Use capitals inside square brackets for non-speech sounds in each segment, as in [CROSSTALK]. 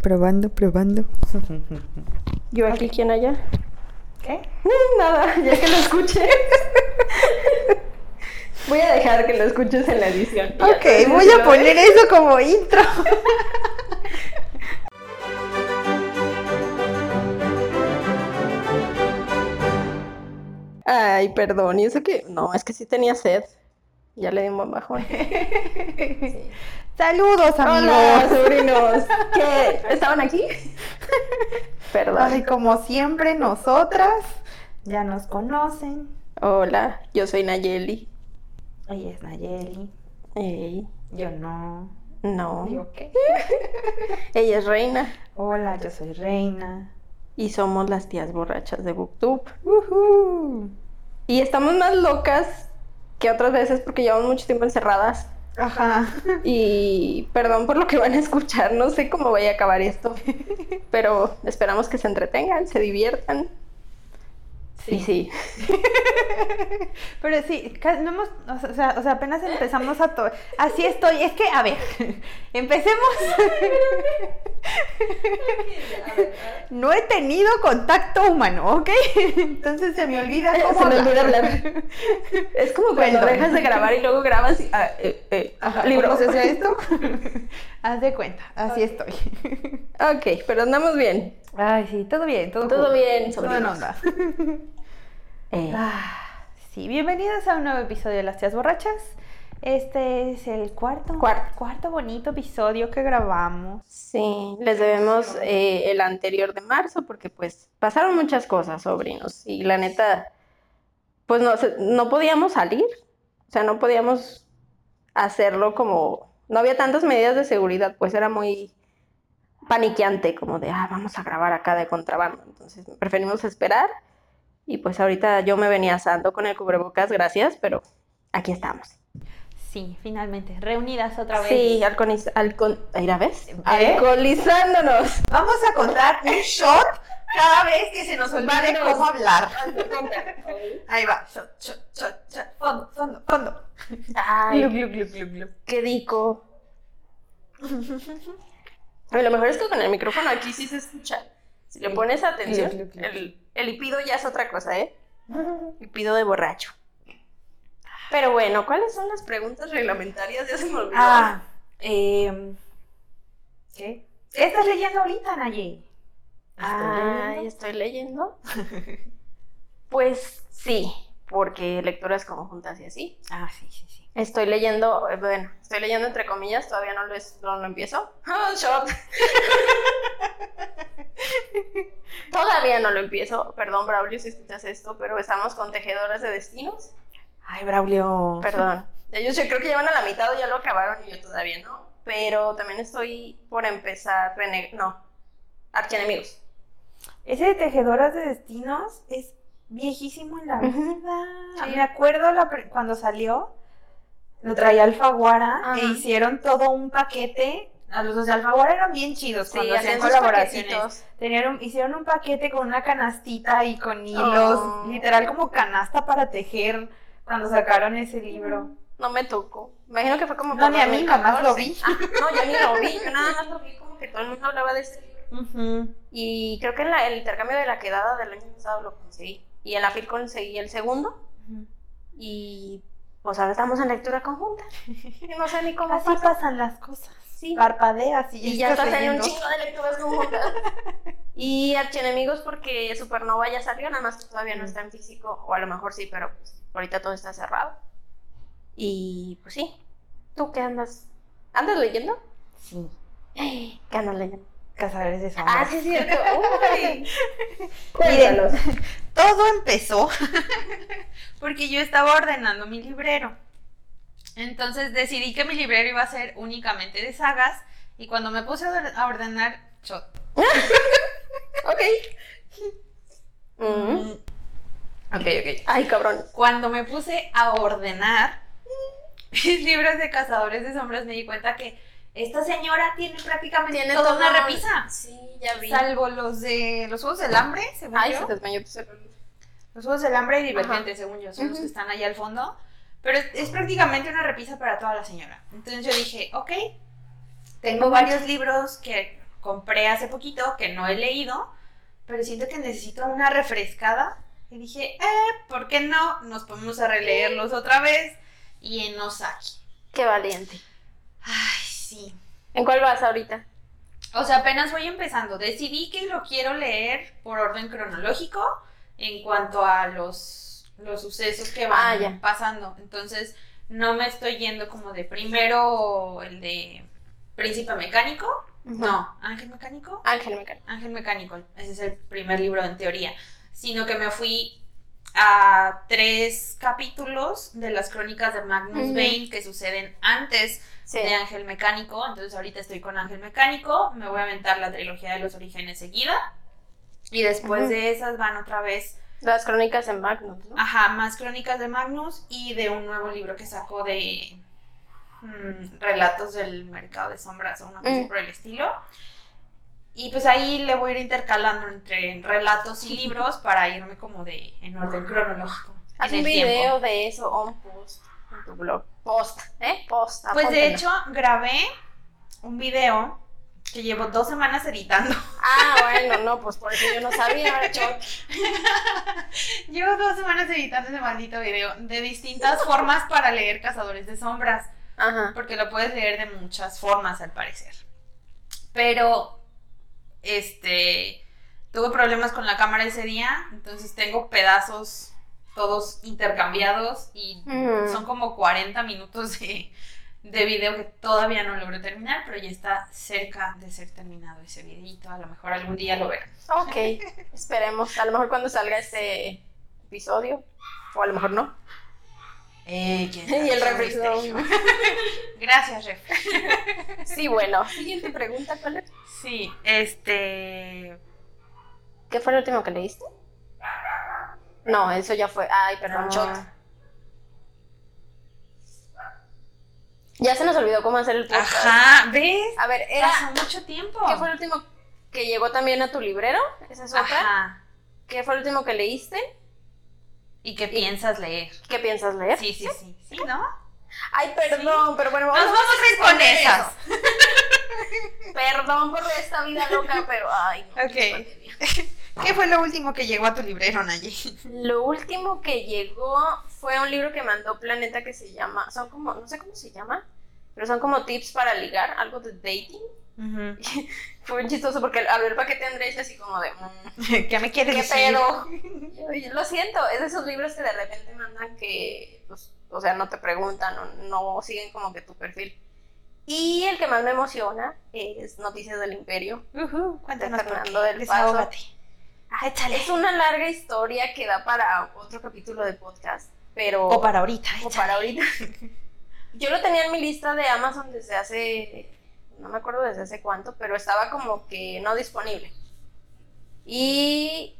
Probando, probando. [LAUGHS] Yo aquí, ¿quién allá? ¿Qué? [LAUGHS] Nada, ya que lo escuché. [LAUGHS] Voy a dejar que lo escuches en la edición. Ok, voy a poner eso como intro. Ay, perdón, y eso que. No, es que sí tenía sed. Ya le di un buen bajón. Saludos, Hola, amigos. sobrinos. [LAUGHS] ¿Qué? ¿Estaban aquí? [LAUGHS] Perdón. Ay, como siempre, nosotras ya nos conocen. Hola, yo soy Nayeli. Ella es Nayeli. Ey, Yo no. no. ¿Digo qué? [LAUGHS] Ella es Reina. Hola, yo soy Reina. Y somos las tías borrachas de Booktube. Ujú. Y estamos más locas que otras veces porque llevamos mucho tiempo encerradas. Ajá. Y perdón por lo que van a escuchar, no sé cómo vaya a acabar esto. Pero esperamos que se entretengan, se diviertan. Y sí. [LAUGHS] Pero sí, no hemos, o sea, o sea, apenas empezamos a to- Así estoy, es que, a ver, [LAUGHS] empecemos. No he tenido contacto humano, ¿ok? [LAUGHS] Entonces se me olvida cómo Se me olvida hablar. Es como cuando Perdón. dejas de grabar y luego grabas y. ah, eh, eh, Ajá, libro. ¿Cómo se hace esto? Haz de cuenta, así estoy. Ok, pero andamos bien. Ay, sí, todo bien, todo Todo cool. bien, Todo en sobrinos. onda. [LAUGHS] [LAUGHS] Eh, Ah, sí, bienvenidos a un nuevo episodio de Las Tías Borrachas. Este es el cuarto, Cuarto. cuarto bonito episodio que grabamos. Sí, les debemos eh, el anterior de marzo porque pues pasaron muchas cosas, sobrinos. Y la neta, pues no, no podíamos salir. O sea, no podíamos hacerlo como... No había tantas medidas de seguridad, pues era muy paniqueante, como de, ah, vamos a grabar acá de contrabando. Entonces preferimos esperar. Y pues ahorita yo me venía asando con el cubrebocas, gracias, pero aquí estamos. Sí, finalmente, reunidas otra vez. Sí, alcoholiz- alcohol... ¿Ahí ves? ¿Eh? Alcoholizándonos. Vamos a contar un shot cada vez que se nos olvide cómo hablar. Ahí va. Shot, shot, shot, shot. Fondo, fondo, fondo. Ay, Glu, glu, glu, glu, glu. qué rico. [LAUGHS] Ay, lo mejor es que con el micrófono aquí sí se escucha. Si le pones atención, el, el hipido ya es otra cosa, ¿eh? [LAUGHS] Hipido de borracho. Pero bueno, ¿cuáles son las preguntas reglamentarias? Ya se me olvidó. Ah, eh, ¿qué? ¿Qué estás leyendo ahorita, Naye? Ay, estoy leyendo. [LAUGHS] Pues sí, porque lecturas conjuntas y así. Ah, sí, sí, sí. Estoy leyendo, eh, bueno, estoy leyendo entre comillas, todavía no lo, es- no lo empiezo. [LAUGHS] Shot. [LAUGHS] todavía no lo empiezo, perdón Braulio si escuchas esto, pero estamos con Tejedoras de Destinos. Ay, Braulio. Perdón. [LAUGHS] Ellos yo creo que llevan a la mitad o ya lo acabaron y yo todavía no. Pero también estoy por empezar Rene... No, Archienemigos. Ese de Tejedoras de Destinos es viejísimo en la vida. Sí. Me acuerdo la cuando salió, lo traía Alfaguara Ajá. e hicieron todo un paquete. A los de Alfaguara eran bien chidos cuando hacían colaboraciones. paquetitos. Tenían un- hicieron un paquete con una canastita y con hilos, Oh. literal como canasta para tejer cuando sacaron ese libro. No me tocó. Imagino que fue como No, ni a mí, 2014. nomás lo vi. Ah, no, yo ni lo vi. Yo nada más lo vi como que todo el mundo hablaba de ese libro. Y creo que en la- el intercambio de la quedada del año pasado lo conseguí. Y en la FIL conseguí el segundo. Y pues ahora estamos en lectura conjunta. Y [LAUGHS] no sé ni cómo Así pasa. pasan las cosas. Sí. Parpadeas y, Y ya estás en un chingo de lecturas conjuntas. [LAUGHS] Y Archienemigos porque Supernova ya salió, nada más que todavía no está en físico. O a lo mejor sí, pero pues, ahorita todo está cerrado. Y pues sí. ¿Tú qué andas? ¿Andas leyendo? Sí, [GASPS] ¿Qué andas leyendo? Cazadores de sombras. Ah, sí, es cierto. Uy. [LAUGHS] Miren, todo empezó [LAUGHS] porque yo estaba ordenando mi librero. Entonces decidí que mi librero iba a ser únicamente de sagas y cuando me puse a or- a ordenar shot. [LAUGHS] Ok. Mm. Mm, Ok, ok. Ay, cabrón. Cuando me puse a ordenar mis libros de cazadores de sombras me di cuenta que esta señora tiene prácticamente Tiene toda todo una repisa. Sí, ya vi. Salvo los de los juegos del hambre, según Ay, yo. se desmayó tu celular. Los juegos del hambre y divergente, Ajá. según yo, son los que están ahí al fondo. Pero es, es prácticamente una repisa para toda la señora. Entonces yo dije, ok, tengo varios libros que compré hace poquito, que no he leído, pero siento que necesito una refrescada. Y dije, eh, ¿por qué no? Nos ponemos a releerlos otra vez. Y en Osaki. Qué valiente. Ay, sí. ¿En cuál vas ahorita? O sea, apenas voy empezando. Decidí que lo quiero leer por orden cronológico en cuanto a los, los sucesos que van Ah, pasando. Entonces, no me estoy yendo como de primero el de Príncipe Mecánico. No, Ángel Mecánico. Ángel Mecánico. Ángel Mecánico, ese es el primer libro en teoría, sino que me fui a tres capítulos de las crónicas de Magnus Ujú. Bane que suceden antes Sí. de Ángel Mecánico, entonces ahorita estoy con Ángel Mecánico, me voy a aventar la trilogía de los orígenes seguida y después Ujú. de esas van otra vez, Las crónicas en Magnus, ¿no? ajá, más crónicas de Magnus y de un nuevo libro que sacó de mm, relatos del mercado de sombras o una cosa Mm. por el estilo. Y pues ahí le voy a ir intercalando entre relatos y [LAUGHS] libros para irme como de en orden cronológico. Haz un tiempo. video de eso on post tu blog. Post, ¿eh? Post. Pues de hecho grabé un video que llevo dos semanas editando. Ah, bueno, no, pues por eso yo no sabía. [LAUGHS] llevo dos semanas editando ese maldito video de distintas formas para leer Cazadores de Sombras. Ajá. Porque lo puedes leer de muchas formas al parecer. Pero, este, tuve problemas con la cámara ese día, entonces tengo pedazos todos intercambiados y Mm. son como 40 minutos de, de video que todavía no logro terminar, pero ya está cerca de ser terminado ese videito. A lo mejor algún día lo verán. Ok, [LAUGHS] esperemos. A lo mejor cuando salga este episodio, o a lo mejor no. Eh, [LAUGHS] Y el refresco. [LAUGHS] Gracias, Ref. Sí, bueno. Siguiente pregunta, ¿cuál es? Sí, este. ¿Qué fue el último que leíste? No, eso ya fue. Ay, perdón, No. shot. Ya se nos olvidó cómo hacer el podcast. Ajá, ¿ves? A ver, era. Pasó mucho tiempo. ¿Qué fue el último que llegó también a tu librero? Esa es otra. Ajá. ¿Qué fue el último que leíste? ¿Y qué piensas leer? ¿Qué piensas leer? Sí, sí, sí. Sí, ¿no? Ay, perdón, pero bueno, Nos vamos, vamos a ir con responder esas. eso. [LAUGHS] Perdón por esta vida loca, pero ay, no. Ok. [LAUGHS] qué pandemia. ¿Qué fue lo último que llegó a tu librero, Nayi? [LAUGHS] Lo último que llegó fue un libro que mandó Planeta que se llama, son como, no sé cómo se llama, pero son como tips para ligar, algo de dating. [LAUGHS] Fue chistoso porque al ver el paquete Andrés así como de, mm, ¿Qué me quieres ¿qué decir? pedo? [LAUGHS] Yo, yo lo siento, es de esos libros que de repente mandan que, pues, o sea, no te preguntan, no, no siguen como que tu perfil. Y el que más me emociona es Noticias del Imperio. Ujú, cuéntanos De Fernando del Desahógate. Es una larga historia que da para otro capítulo de podcast, pero... O para ahorita. o échale. para ahorita. [LAUGHS] Yo lo tenía en mi lista de Amazon desde hace, no me acuerdo desde hace cuánto, pero estaba como que no disponible. Y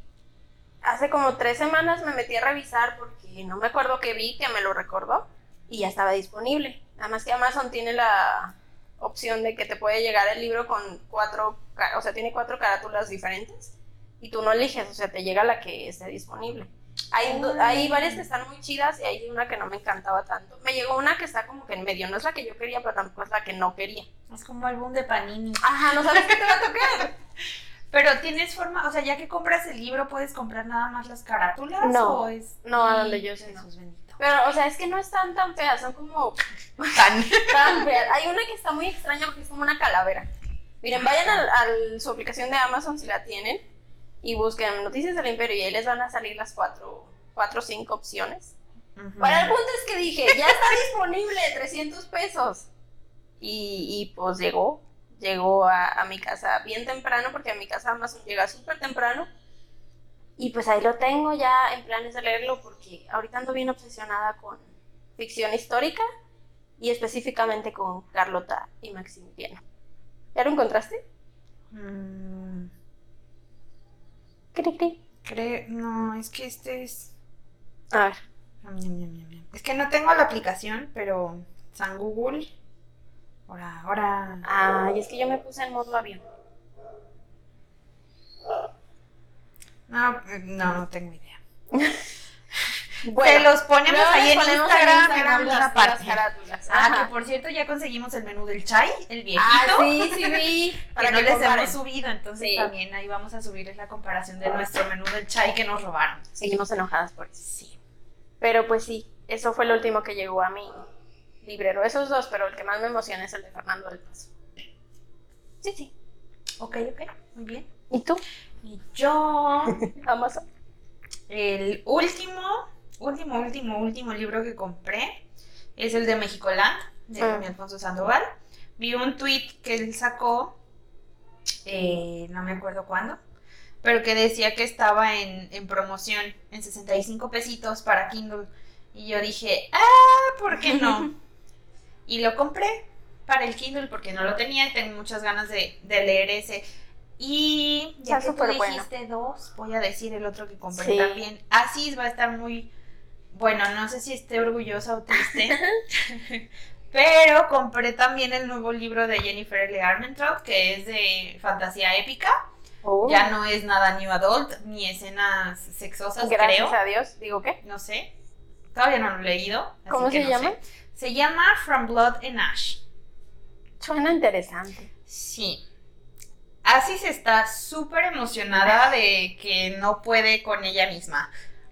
hace como tres semanas me metí a revisar porque no me acuerdo que vi que me lo recordó y ya estaba disponible. Además que Amazon tiene la opción de que te puede llegar el libro con cuatro, o sea, tiene cuatro carátulas diferentes y tú no eliges, o sea, te llega la que esté disponible. Hay, hay varias que están muy chidas y hay una que no me encantaba tanto. Me llegó una que está como que en medio, no es la que yo quería, pero tampoco es la que no quería. Es como álbum de Panini. Ajá, no sabes qué te va a tocar. [LAUGHS] Pero tienes forma, o sea, ya que compras el libro, ¿puedes comprar nada más las carátulas? No, ¿O es... no, a donde yo sé, no. Pero, o sea, es que no están tan feas, son como [LAUGHS] Tan. tan feas. Hay una que está muy extraña porque es como una calavera. Miren, vayan al- a su aplicación de Amazon si la tienen y busquen Noticias del Imperio y ahí les van a salir las cuatro, cuatro o cinco opciones. Bueno, el punto es que dije, ya está [LAUGHS] disponible, 300 pesos. Y, y, pues llegó, llegó a, a mi casa bien temprano, porque a mi casa Amazon llega súper temprano. Y pues ahí lo tengo ya en planes de leerlo, porque ahorita ando bien obsesionada con ficción histórica y específicamente con Carlota y Maximiliano. ¿Ya lo encontraste? Mm, Cri, cri. creo, no, es que este es... A ver. Es que no tengo la aplicación, pero San Google. Ahora, ahora. Ay, es que yo me puse en modo avión. No, no, no tengo idea. [LAUGHS] Bueno, Se los ponemos ahí en Instagram, en Instagram parte. las. Ah, que por cierto ya conseguimos el menú del chai, el viejito. Ah, sí, sí vi. [LAUGHS] que no les comparen. hemos subido, entonces Sí. también ahí vamos a subirles la comparación de nuestro menú del chai que nos robaron. Seguimos enojadas por eso. Sí. Pero pues sí, eso fue lo último que llegó a mi librero. Esos dos, pero el que más me emociona es el de Fernando del Paso. Sí, sí. Ok, ok, muy bien. ¿Y tú? Y yo, [LAUGHS] Amazon. el último, último, último, último libro que compré es el de Mexicoland, de Ah. Alfonso Sandoval. Vi un tweet que él sacó, eh, no me acuerdo cuándo, pero que decía que estaba en, en promoción en 65 pesitos para Kindle. Y yo dije, ah, ¿por qué no? [LAUGHS] y lo compré para el Kindle porque no lo tenía y tengo muchas ganas de, de leer ese. Y ya Está que tú bueno. dijiste dos, voy a decir el otro que compré Sí. también. Así va a estar muy, bueno, no sé si esté orgullosa o triste, [LAUGHS] pero compré también el nuevo libro de Jennifer L. Armentrout, que es de fantasía épica. Oh, Ya no es nada new adult, ni escenas sexosas, Gracias creo. a Dios. ¿Digo qué? No sé. Todavía no lo he leído. así ¿Cómo que se no llama? sé. Se llama From Blood and Ash. Suena interesante. Sí. Asis está súper emocionada de que no puede con ella misma.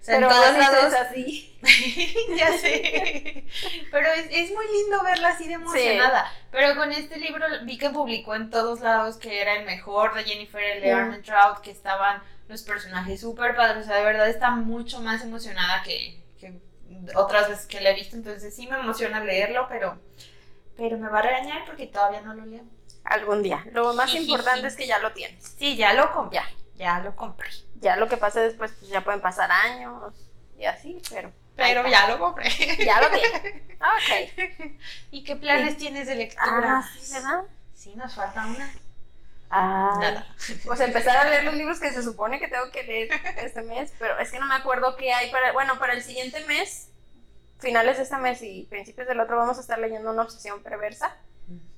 Sea, Pero en todos lados. es así. [LAUGHS] ya sé. Pero es, es muy lindo verla así de emocionada. Pero con este libro vi que publicó en todos lados que era el mejor de Jennifer L. Mm. Armentrout, que estaban los personajes súper padres. O sea, de verdad está mucho más emocionada que, que otras veces que la he visto. Entonces sí me emociona leerlo, pero, pero me va a regañar porque todavía no lo leo. Algún día. Lo más [LAUGHS] importante es que ya lo tienes. Sí, ya lo compré. Ya. Ya lo compré. Ya lo que pase después, pues ya pueden pasar años y así, pero. Pero ya lo compré. Ya lo tienes. Ok. [LAUGHS] ¿Y qué planes tienes de lectura? Ah, sí, ¿verdad? Sí, nos falta una. Ah, Nada. Pues empezar a leer los libros que se supone que tengo que leer este mes, pero es que no me acuerdo qué hay para, bueno, para el siguiente mes, finales de este mes y principios del otro, vamos a estar leyendo una obsesión perversa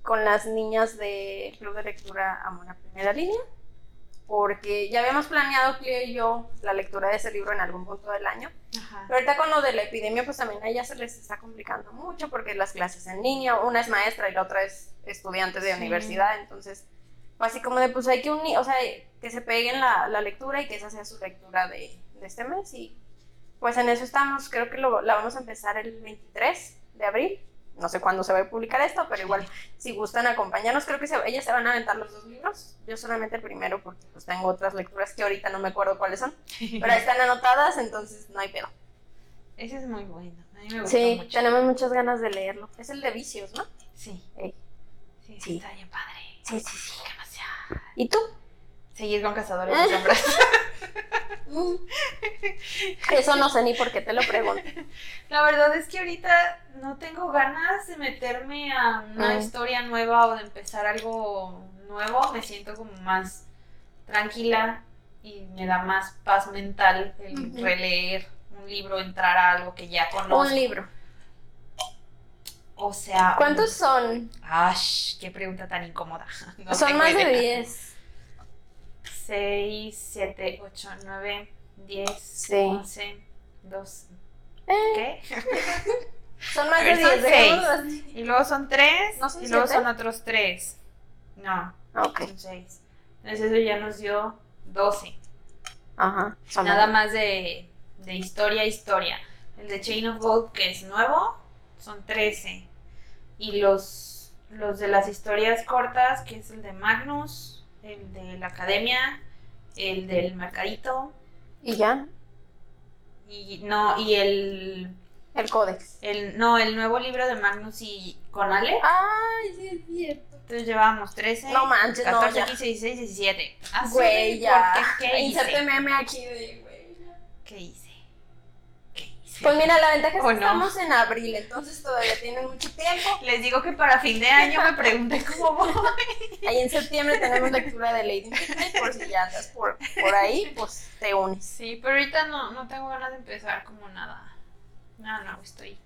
con las niñas del Club de Lectura Amor a Primera Línea, porque ya habíamos planeado, Cleo y yo, la lectura de ese libro en algún punto del año, Ajá. pero ahorita con lo de la epidemia, pues también a ellas se les está complicando mucho porque las clases en línea, una es maestra y la otra es estudiante de Sí. universidad, entonces, pues, así como de, pues hay que unir, o sea, que se peguen la, la lectura y que esa sea su lectura de, de este mes y pues en eso estamos, creo que lo, la vamos a empezar el 23 de abril. No sé cuándo se va a publicar esto, pero igual, si gustan acompañarnos, creo que se- ellas se van a aventar los dos libros. Yo solamente el primero, porque pues tengo otras lecturas que ahorita no me acuerdo cuáles son. [LAUGHS] Pero ahí están anotadas, entonces no hay pedo. Ese es muy bueno. A mí me gustó Sí, mucho. tenemos muchas ganas de leerlo. Es el de vicios, ¿no? Sí. Ey. Sí, Sí. está bien padre. Sí, sí, sí. Demasiado. ¿Y tú? Seguir con Cazadores de Sombras. [LAUGHS] [LAUGHS] Eso no sé ni por qué te lo pregunto. La verdad es que ahorita no tengo ganas de meterme a una Mm. historia nueva o de empezar algo nuevo. Me siento como más tranquila y me da más paz mental el releer un libro, entrar a algo que ya conozco. Un libro. O sea. ¿Cuántos son? Ash, qué pregunta tan incómoda. [LAUGHS] No son más de idea. 10. 6, 7, 8, 9, 10, Sí. 11, 12. Eh, ¿Qué? [LAUGHS] son más de ver, son 10. dejémoslo así. Y luego son 3. ¿No son y luego siete? son otros 3. No, Ok. son 6. Entonces eso ya nos dio 12. Ajá. son Nada más. más de, de historia a historia. El de Chain of Gold, que es nuevo, son 13. Y los, los de las historias cortas, que es el de Magnus, el de la academia, el del mercadito, Y ya. y no, y el, El códex. el no, el nuevo libro de Magnus y con Ale. Ay, sí es cierto. Entonces llevábamos 13, No manches, no, 14, ya. 15, 16, 17. Ah, Güey, ya. ¿por qué? ¿Qué Inserte hice? meme aquí de, güey. ¿Qué hice? Pues mira, la ventaja es ¿O que no? estamos en abril, entonces todavía tienen mucho tiempo. Les digo que para fin de año me pregunté [LAUGHS] cómo voy. Ahí en septiembre tenemos lectura de Lady Midnight, por si ya andas por, por ahí, pues te unes. Sí, pero ahorita no, no tengo ganas de empezar como nada. No, no, estoy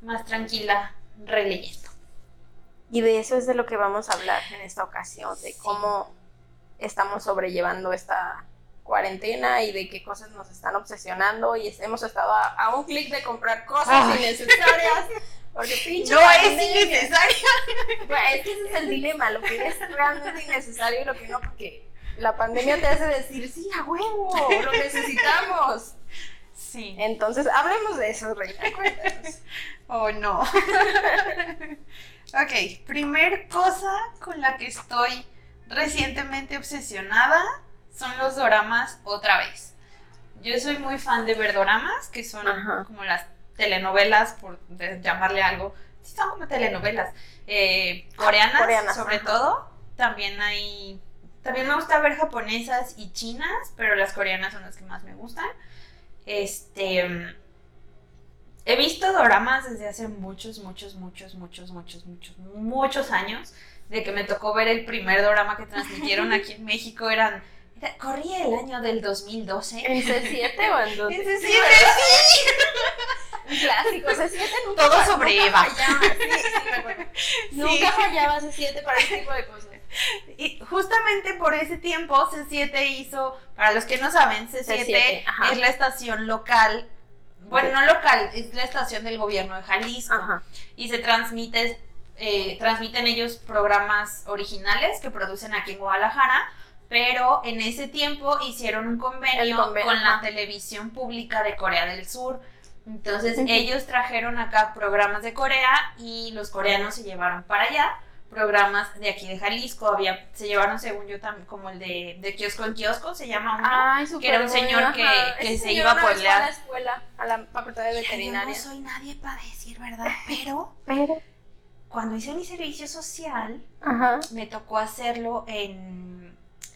más tranquila releyendo. Y de eso es de lo que vamos a hablar en esta ocasión, de cómo estamos sobrellevando esta cuarentena y de qué cosas nos están obsesionando y hemos estado a, a un clic de comprar cosas Ay. innecesarias Porque [LAUGHS] pinche No es pandemia. innecesario. Bueno, es que ese es el dilema, lo que es realmente innecesario y lo que no, porque la pandemia te hace decir, sí, a huevo, lo necesitamos. Sí. Entonces, hablemos de eso, Reina. cuéntanos. [LAUGHS] Oh, no. [LAUGHS] ok, primer cosa con la que estoy recientemente obsesionada son los doramas otra vez. Yo soy muy fan de ver doramas, que son Ajá. como las telenovelas, por llamarle algo. Sí, son como telenovelas. eh, coreanas, Coreanas, sobre ajá. todo. También hay. También me gusta ver japonesas y chinas, pero las coreanas son las que más me gustan. Este. He visto doramas desde hace muchos, muchos, muchos, muchos, muchos, muchos, muchos años. De que me tocó ver el primer dorama que transmitieron [LAUGHS] aquí en México. Eran. Corría el año del 2012. ¿En C7 o en 2? Ese sí, Un clásico, C7 nunca Todo sobre nunca Eva. fallaba, Sí, sí, me acuerdo. Nunca fallaba C7 para ese tipo de cosas. Y justamente por ese tiempo, C7 hizo, para los que no saben, C7, C7, ajá. es la estación local, bueno, no local, es la estación del gobierno de Jalisco. Ajá. Y se transmite, eh, transmiten ellos programas originales que producen aquí en Guadalajara, pero en ese tiempo hicieron un convenio, con la televisión pública de Corea del Sur. Entonces ellos trajeron acá programas de Corea y los coreanos se llevaron para allá programas de aquí de Jalisco. Había, se llevaron, según yo, también como el de, de kiosco en kiosco, se llama uno. Ay, que era un señor que- que se iba a pueblear. a la escuela, a la facultad de Yo no veterinaria. soy nadie para decir verdad, [LAUGHS] pero Pero, cuando hice mi servicio social, ajá. me tocó hacerlo en,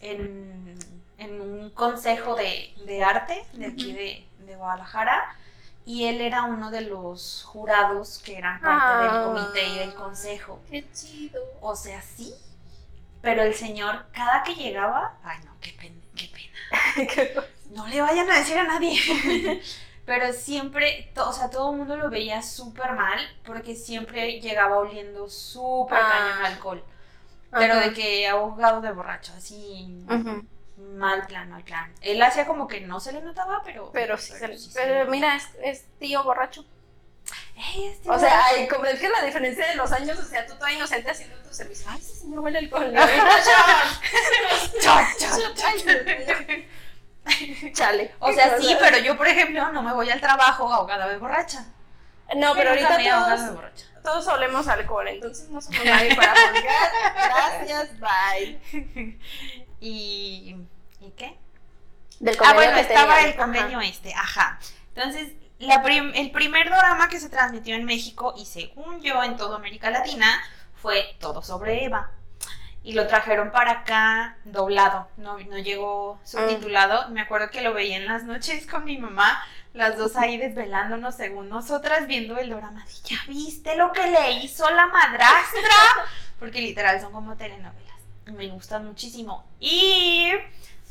en, en un consejo de, de arte de aquí de, de Guadalajara y él era uno de los jurados que eran parte del Ah. comité y del consejo. Qué chido. O sea, sí, pero el señor cada que llegaba, ay no, qué pena, qué pena. [LAUGHS] No le vayan a decir a nadie. [LAUGHS] Pero siempre, to- o sea, todo el mundo lo veía súper mal porque siempre llegaba oliendo súper Ah. cañón alcohol. Pero de que ahogado de borracho, así mal plan, mal plan. Él hacía como que no se le notaba, pero. Pero sí, se- sí pero mira, es, es tío borracho. Este O sea, borracho. ay, como es que la diferencia de los años, o sea, tú toda inocente haciendo tu servicio. Ay, ese señor huele alcohol. Chale. O sea, sí, pero yo, por ejemplo, no me voy al trabajo ahogada de borracha. No, pero he ahorita todos, borracha. Todos olemos alcohol, entonces no somos nadie [LAUGHS] para juzgar. Gracias, bye. [LAUGHS] ¿Y, ¿y qué? Del Ah, bueno, que estaba el convenio este, ajá. Entonces, la prim- el primer drama que se transmitió en México, y según yo en toda América Latina, fue todo sobre Eva. Y lo trajeron para acá doblado, no, no llegó subtitulado. Me acuerdo que lo veía en las noches con mi mamá, las dos ahí desvelándonos según nosotras viendo el drama. de, ¿Ya viste lo que le hizo la madrastra? [LAUGHS] Porque literal son como telenovelas. Me gustan muchísimo. Y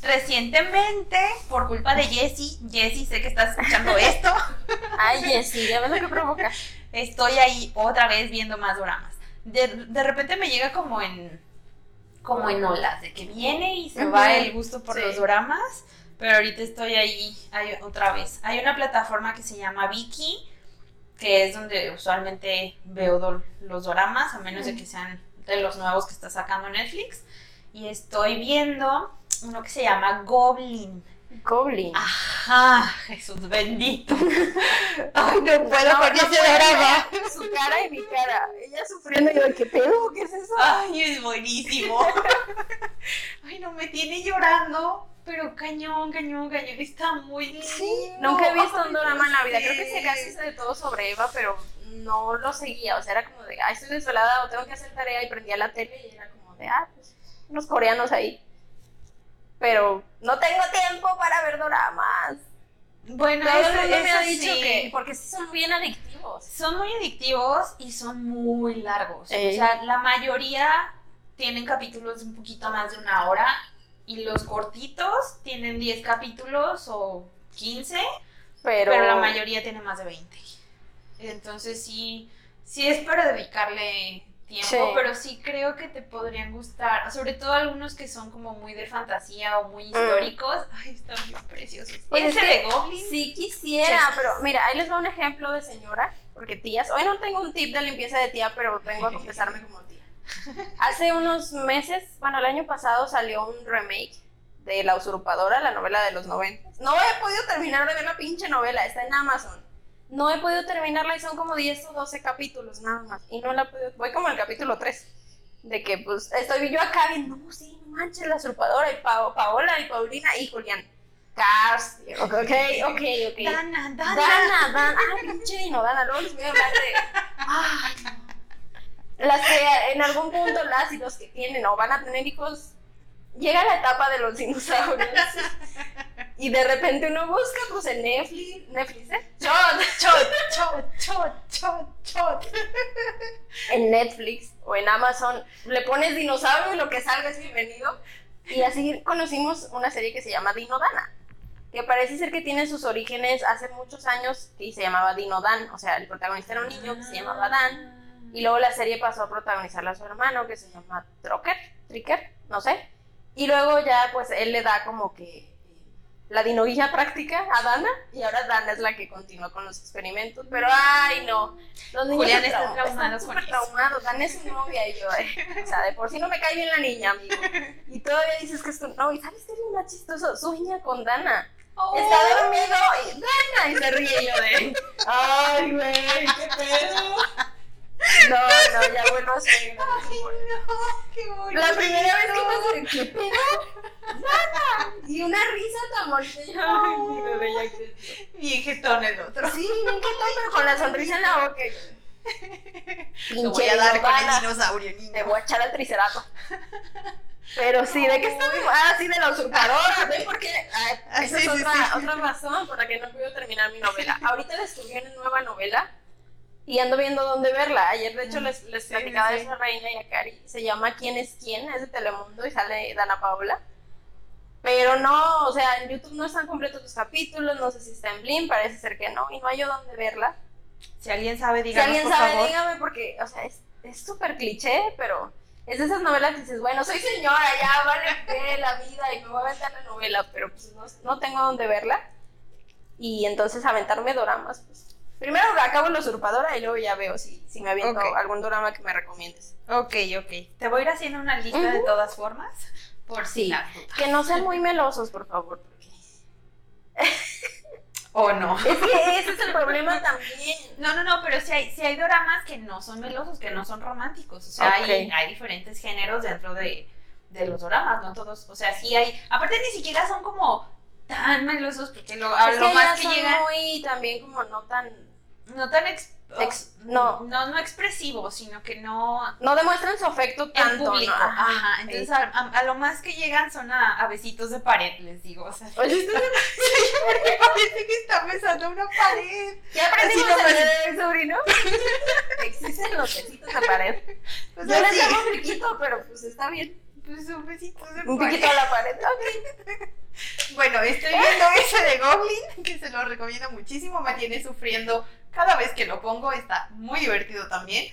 recientemente, por culpa de Jessie, Jessie, sé que estás escuchando esto, [LAUGHS] Ay, Jessy, ya ves lo que provoca. estoy ahí otra vez viendo más dramas. De, de repente me llega como en como en olas, de que viene y se va el gusto por Sí. los dramas, pero ahorita estoy ahí, ahí otra vez. Hay una plataforma que se llama Viki, que es donde usualmente veo do- los dramas, a menos de que sean de los nuevos que está sacando Netflix. Y estoy viendo uno que se llama Goblin. Goblin. Ajá, Jesús bendito. [LAUGHS] Ay, no puedo No, con no ese drama. [LAUGHS] Su cara y mi cara. Ella sufriendo y yo, ¿qué pedo? ¿Qué es eso? Ay, es buenísimo. [LAUGHS] Ay, no, me tiene llorando, pero cañón, cañón, cañón. Está muy lindo. Nunca he visto un drama en la vida. Creo que se casi de todo sobre Eva, pero no lo seguía. O sea, era como de, ay, estoy desvelada o tengo que hacer tarea y prendía la tele y era como de, ah, pues, unos coreanos ahí. Pero no tengo tiempo para ver dramas. Bueno, Todo el eso- mundo me ha dicho sí. que, porque sí son bien adictivos. Son muy adictivos y son muy largos. Eh. O sea, la mayoría tienen capítulos de un poquito más de una hora y los cortitos tienen 10 capítulos o 15, Pero, pero, la mayoría tiene más de 20. Entonces sí, sí es para dedicarle tiempo, Sí. pero sí creo que te podrían gustar, sobre todo algunos que son como muy de fantasía o muy históricos. Ay, están bien preciosos. Pues es Ese que de Goblin. Sí quisiera, Sí. pero mira, ahí les va un ejemplo de señora. porque tías, hoy no tengo un tip de limpieza de tía, pero vengo a [LAUGHS] confesarme como tía. Hace unos meses, bueno, el año pasado salió un remake de La Usurpadora, la novela de los 90. No he podido terminar de ver la pinche novela, está en Amazon. No he podido terminarla y son como 10 o 12 capítulos nada más. Y no la he podido, voy como al capítulo 3. De que pues estoy yo acá viendo, no, sí, no manches, La Usurpadora y Paola y Paulina y Julián. Cars, ok, ok, ok. [LAUGHS] Dana, Dana. Dana, Dana, ah, pinche no, Dana, luego les voy a hablar de. Ay, no. Las que en algún punto las y los que tienen o van a tener hijos, llega la etapa de los dinosaurios. y de repente uno busca, pues en Netflix, Netflix, ¿eh? Chot, chot, chot, chot, chot, chot. En Netflix o en Amazon, le pones dinosaurio y lo que salga es bienvenido. Y así conocimos una serie que se llama Dinodana que parece ser que tiene sus orígenes hace muchos años y se llamaba Dino Dan, o sea, el protagonista era un niño que se llamaba Dan, y luego la serie pasó a protagonizarla a su hermano que se llama Trocker, Tricker, no sé, y luego ya pues él le da como que eh, la dinoguilla práctica a Dana y ahora Dana es la que continúa con los experimentos, pero ay no, los niños Julián están está traumado están traumados, Dana es su novia y yo, eh, o sea, de por sí no me cae bien la niña, amigo, y todavía dices que es tu no, y sabes qué es lo más chistoso, sueña con Dana, Oh. Está dormido y Dana y se ríe yo de. Ay, güey, qué pedo. No, no, ya vuelvo a ser. Ay, no, qué bonito. La primera vez que pasé, ¿qué pedo? Dana. Y una risa tan bonita. Ay, mi bebé ya. Bien jetón el otro. Sí, bien que pero con la sonrisa en la boca. Te voy a dar con el dinosaurio, niño. Te voy a echar al triceratops. Pero sí, ¿de qué estamos? Ah, sí, de la usurpadora. ¿Ven [LAUGHS] por qué? Ay, Ah, esa sí, es sí, otra, sí. otra razón por la que no puedo terminar mi novela. Ahorita descubrí una nueva novela y ando viendo dónde verla. Ayer, de hecho, les, les Mm, Sí, platicaba sí, de esa reina y a Cari. Se llama ¿Quién es quién? Es de Telemundo y sale Dana Paola. Pero no, o sea, en YouTube no están completos los capítulos, no sé si está en Blim, parece ser que no, y no hay yo dónde verla. Si alguien sabe, Si díganos, alguien por sabe, favor. dígame, porque, o sea, es súper cliché, pero es de esas novelas que dices, bueno, soy señora, ya vale la vida y me voy a aventar la novela, pero pues no, no tengo dónde verla. Y entonces aventarme doramas, pues. Primero acabo la usurpadora y luego ya veo si, si me aviento Ok. algún dorama que me recomiendes. Ok, ok. Te voy a ir haciendo una lista de todas formas. Por si Sí. Que no sean muy [LAUGHS] melosos, por favor. O no. [LAUGHS] Es que ese es el problema también. No, no, no, pero sí hay, sí hay doramas que no son melosos, que no son románticos. O sea, hay, diferentes géneros dentro de, de los doramas, no todos. O sea, sí hay. Aparte, ni siquiera son como tan melosos, porque lo, a Es lo que más ya que son llegan. muy también como no tan... No tan. ex- Ex- no. no. no. expresivos, sino que no. No demuestran su afecto En tanto, público. ¿no? Ajá. Entonces, a, a- a lo más que llegan son a, a besitos de pared, les digo. O sea, Oye, [LAUGHS] porque parece que está besando una pared. ¿Ya aprendimos como leer, sobrino? [LAUGHS] Existen los besitos de pared. Pues Yo les llamo piquito, pero pues está bien. pues son besitos de Un pared. piquito a la pared. Ok. [LAUGHS] Bueno, estoy viendo ese de Goblin, que se lo recomiendo muchísimo. Me tiene sufriendo cada vez que lo pongo. Está muy divertido también.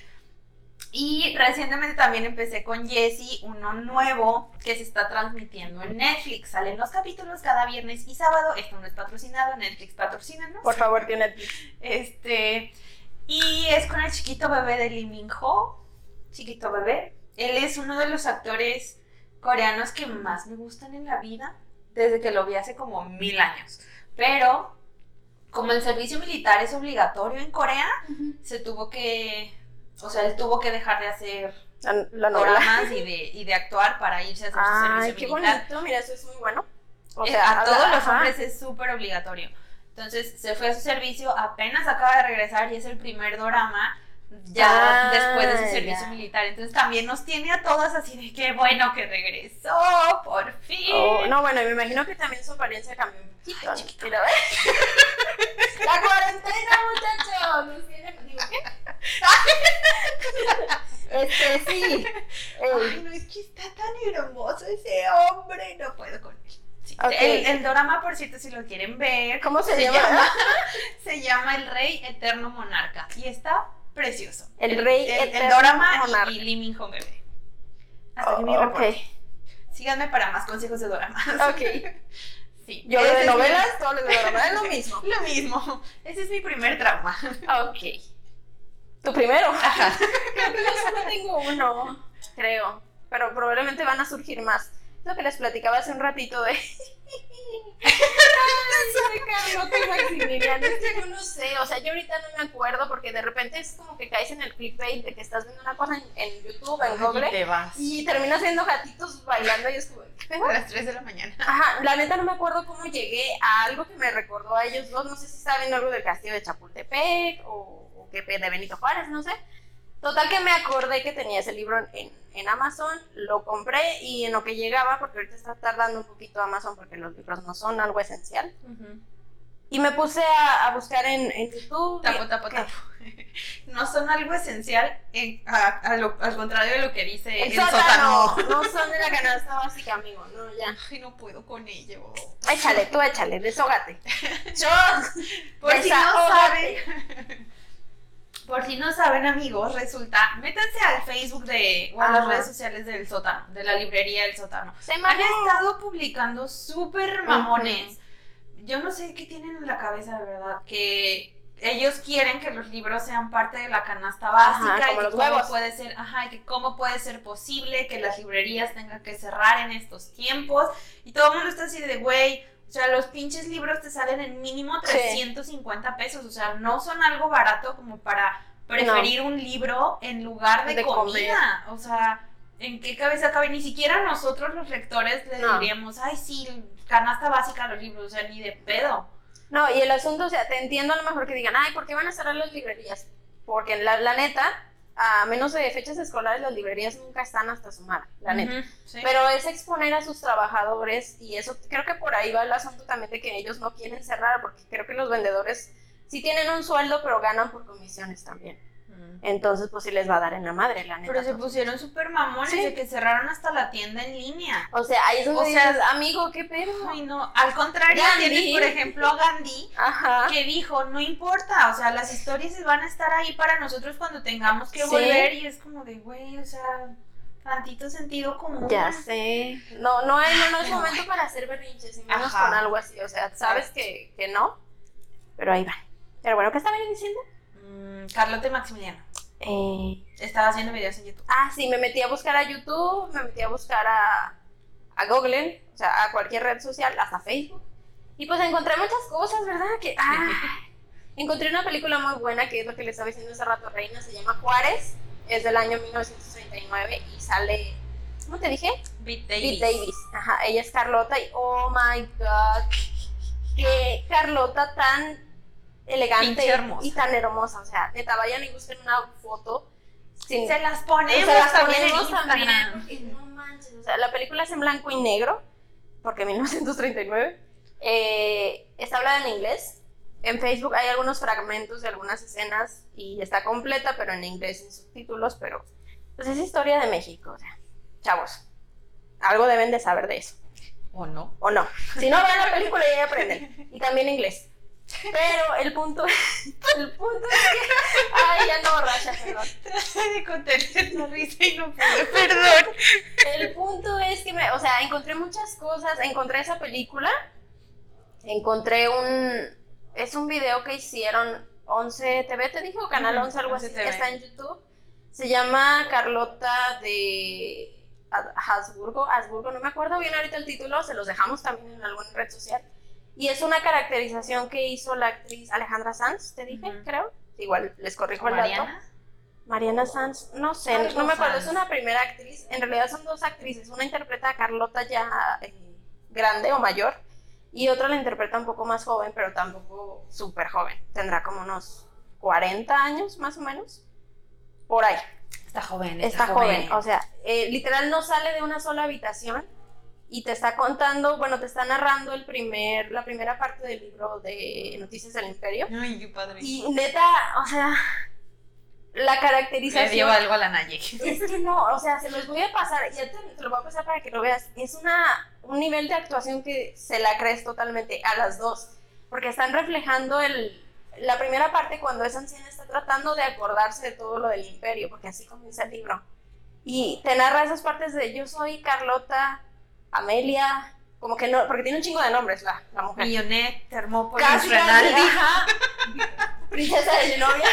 Y recientemente también empecé con Jessie, uno nuevo que se está transmitiendo en Netflix. Salen los capítulos cada viernes y sábado. Esto no es patrocinado, Netflix patrocínanos. Por favor, tiene Este. Y es con el chiquito bebé de Lee Min Ho. Chiquito bebé. Él es uno de los actores coreanos que más me gustan en la vida. Desde que lo vi hace como mil años. Pero, como el servicio militar es obligatorio en Corea, se tuvo que. O sea, él tuvo que dejar de hacer la, la novela. programas y de, [LAUGHS] y de actuar para irse a hacer su Ay, servicio qué militar. bonito. Mira, eso es muy bueno. O Eh, sea, a habla- todos los ajá. hombres es súper obligatorio. Entonces se fue a su servicio, apenas acaba de regresar y es el primer dorama ya Ah, después de su servicio ya. militar. Entonces también nos tiene a todas así de qué bueno que regresó, por fin. Oh, no, bueno, me imagino que también su apariencia cambió un poquito. Ay. [LAUGHS] La cuarentena, muchachos. Nos tiene... Digo, ¿qué? Este, sí. [LAUGHS] Ay, no, es que está tan hermoso ese hombre, no puedo con él. Sí, el, el dorama, por cierto, si lo quieren ver, ¿Cómo se, se llama? llama, [LAUGHS] se llama El Rey Eterno Monarca y está precioso. El Rey el, el dorama Monarca. y Lee Min Ho bebé. Hasta aquí mi Oh, reporte. ok. Síganme para más consejos de doramas. Ok. [LAUGHS] Sí. Yo ese de es novelas, todos los de novelas es lo mismo. mi- [LAUGHS] lo mismo. Ese es mi primer trauma. Ok. Tu primero. que [LAUGHS] yo solo tengo uno, creo. Pero probablemente van a surgir más. Lo que les platicaba hace un ratito de. [LAUGHS] Yo no sé, o sea, yo ahorita no me acuerdo porque de repente es como que caes en el clickbait de que estás viendo una cosa en, en YouTube, en Google, Y te vas. y terminas viendo gatitos bailando y es como. A las 3 de la mañana. Ajá, la neta no me acuerdo cómo llegué a algo que me recordó a ellos dos. No sé si saben algo del castillo de Chapultepec o, o que de Benito Juárez, no sé. Total que me acordé que tenía ese libro en, en Amazon, lo compré y en lo que llegaba, porque ahorita está tardando un poquito Amazon porque los libros no son algo esencial. Y me puse a, a buscar en, en YouTube. Tapo, tapo, ¿Qué? tapo. [LAUGHS] No son algo esencial, en- a- a lo- al contrario de lo que dice El el, sótano. No son de la canasta básica, amigo. No, ya. Ay, no puedo con ello. Échale, tú échale, desógate. [LAUGHS] Yo. Por si no Desahógate. Por si no saben, amigos, resulta, métanse al Facebook de, o a las redes sociales del sótano, de la librería del sótano. Se Han mamó. estado publicando súper mamones. Yo no sé qué tienen en la cabeza, de verdad, que ellos quieren que los libros sean parte de la canasta básica Ajá, y que cómo huevos. puede ser, ajá, y que cómo puede ser posible que las librerías tengan que cerrar en estos tiempos y todo el mundo está así de güey, o sea, los pinches libros te salen en mínimo Sí. 350 pesos, o sea, no son algo barato como para preferir un libro en lugar de, De comida, o sea, ¿en qué cabeza cabe? Ni siquiera nosotros los lectores le No. diríamos, ay, sí, canasta básica los libros, o sea, ni de pedo. No, y el asunto, o sea, te entiendo a lo mejor que digan, ay, ¿por qué van a cerrar las librerías? Porque la, la neta, a menos de fechas escolares, las librerías nunca están hasta su madre, la neta. Sí. Pero es exponer a sus trabajadores y eso, creo que por ahí va el asunto también de que ellos no quieren cerrar, porque creo que los vendedores sí tienen un sueldo, pero ganan por comisiones también. Entonces, pues sí les va a dar en la madre, la neta. Pero se pusieron súper mamones Sí. de que cerraron hasta la tienda en línea. O sea, ahí es donde O sea, dices, amigo, ¿qué pedo? Ay, no. Al contrario, Gandhi. tienes, por ejemplo, a Gandhi, Ajá. que dijo, no importa, o sea, las historias van a estar ahí para nosotros cuando tengamos que Sí. volver y es como de, güey, o sea, tantito sentido común. Ya sé. No, no, es, no, no es momento para hacer berrinches, y menos Ajá. con algo así. O sea, sabes que, que no, pero ahí va. Pero bueno, ¿qué estaba diciendo? Mm, Carlota y Maximiliano. Eh, Estaba haciendo videos en YouTube. ah, sí, me metí a buscar a YouTube, me metí a buscar a, a Google, o sea, a cualquier red social, hasta Facebook. Y pues encontré muchas cosas, ¿verdad? Que, ah, encontré una película muy buena, que es lo que le estaba diciendo hace rato, Reina, se llama Juárez, es del año 1969 y sale, ¿cómo te dije? Beat Pete Davis. Ajá, ella es Carlota y oh my god, qué Carlota tan elegante y tan hermosa. O sea, neta, vayan y busquen una foto. Sin, Se las ponemos, sea, las también en ponemos también, no manches, o sea, la película es en blanco y negro, porque 1939. Eh, está hablada en inglés. En Facebook hay algunos fragmentos de algunas escenas y está completa, pero en inglés sin subtítulos, pero pues es historia de México, o sea, chavos, algo deben de saber de eso, ¿O no? o no. Si no, vean la película y ahí aprenden, y también inglés. Pero el punto, [LAUGHS] el punto es que, ay, ya no borracha, perdón. Traté de contener la risa y no pude, [LAUGHS] perdón. El punto es que, me, o sea, encontré muchas cosas. Encontré esa película. Encontré un. Es un video que hicieron 11 TV, te dijo, Canal Ujú, 11, algo 11 así. TV. Está en YouTube. Se llama Carlota de Habsburgo. Habsburgo, no me acuerdo bien ahorita el título. Se los dejamos también en alguna red social. Y es una caracterización que hizo la actriz Alejandra Sanz, te dije, creo. Igual les corrijo el dato. Mariana. Mariana Sanz, no sé, Algo no me acuerdo, Sanz. es una primera actriz, en realidad son dos actrices, una interpreta a Carlota ya eh, grande o mayor y otra la interpreta un poco más joven, pero tampoco súper joven, tendrá como unos 40 años más o menos, por ahí, Está joven, está, joven. o sea, eh, literal no sale de una sola habitación y te está contando, bueno, te está narrando el primer, la primera parte del libro de Noticias del Imperio Ay, qué padre. y neta, o sea, la Le caracterización... dio algo a la Naye. Es que no, o sea, se los voy a pasar, ya te, te lo voy a pasar para que lo veas. Es una, un nivel de actuación que se la crees totalmente a las dos, porque están reflejando el, la primera parte cuando esa anciana está tratando de acordarse de todo lo del imperio, porque así comienza el libro. Y te narra esas partes de yo soy Carlota, Amelia, como que no, porque tiene un chingo de nombres la, la mujer. Millonet, Termópolis, Casi, Renaldi. [LAUGHS] Princesa de Genovia.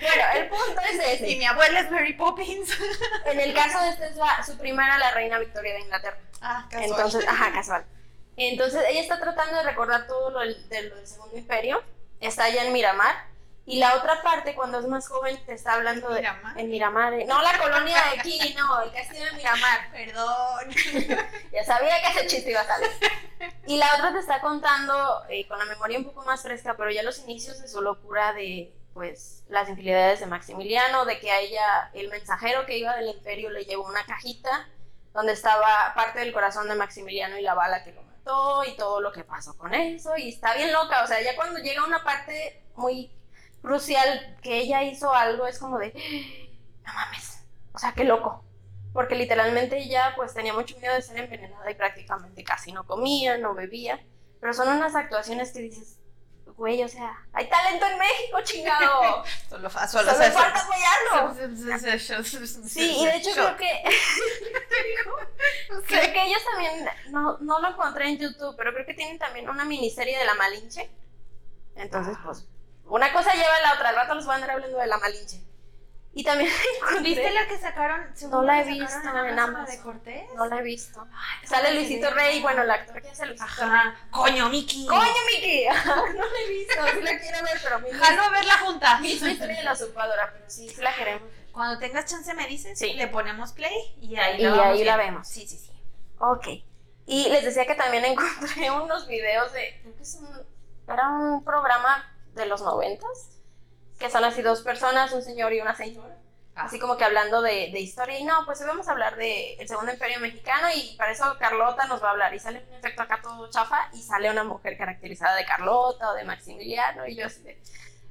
Bueno, el punto es ese. Y mi abuela es Mary Poppins. [LAUGHS] En el caso de esta es la, su prima era la reina Victoria de Inglaterra. Ah, casual. Entonces, ajá, [LAUGHS] casual. Entonces ella está tratando de recordar todo lo del, de lo del Segundo Imperio. Está allá en Miramar. Y la otra parte, cuando es más joven, te está hablando de. Miramar. En Miramar. eh. No, la colonia de aquí, [LAUGHS] no, el castillo de Miramar. Perdón. [LAUGHS] Ya sabía que ese chiste iba a salir. Y la otra te está contando, eh, con la memoria un poco más fresca, pero ya los inicios de su locura de, pues, las infidelidades de Maximiliano, de que a ella, el mensajero que iba del imperio, le llevó una cajita donde estaba parte del corazón de Maximiliano y la bala que lo mató y todo lo que pasó con eso. Y está bien loca, o sea, ya cuando llega una parte muy crucial que ella hizo algo, es como de, no mames, o sea, qué loco. Porque literalmente ella pues tenía mucho miedo de ser envenenada y prácticamente casi no comía, no bebía. Pero son unas actuaciones que dices, güey, o sea, hay talento en México, chingado. [LAUGHS] Solo, solo, Solo falta apoyarlo. [LAUGHS] Sí, Sí, y de hecho creo que [LAUGHS] creo que ellos también no, no lo encontré en YouTube, pero creo que tienen también una miniserie de la Malinche. Entonces, pues, una cosa lleva a la otra. Al rato les voy a andar hablando de la Malinche. Y también encontré- ¿Viste la que sacaron? No la he visto en Amazon, la de Cortés? No la he visto. Ay, Sale Luisito Rey, bueno, el actor que hace Luisito. Ajá. Coño, Miki. ¡Coño, Miki! [LAUGHS] no la he visto, sí la quiero ver, pero mi Jalo a verla juntas. misma historia de la usurpadora, pero sí, sí la queremos. Cuando tengas chance me dices, Sí. le ponemos play y ahí Y la, vamos ahí la vemos. Sí, sí, sí. Ok. Y les decía que también [LAUGHS] encontré unos videos de. Creo que es un, era un programa de los noventas. Que son así dos personas, un señor y una señora. Ah. Así como que hablando de, de historia. Y no, pues hoy vamos a hablar del el Segundo Imperio Mexicano. Y para eso Carlota nos va a hablar. Y sale un efecto acá todo chafa. Y sale una mujer caracterizada de Carlota o de Maximiliano. Y yo así de.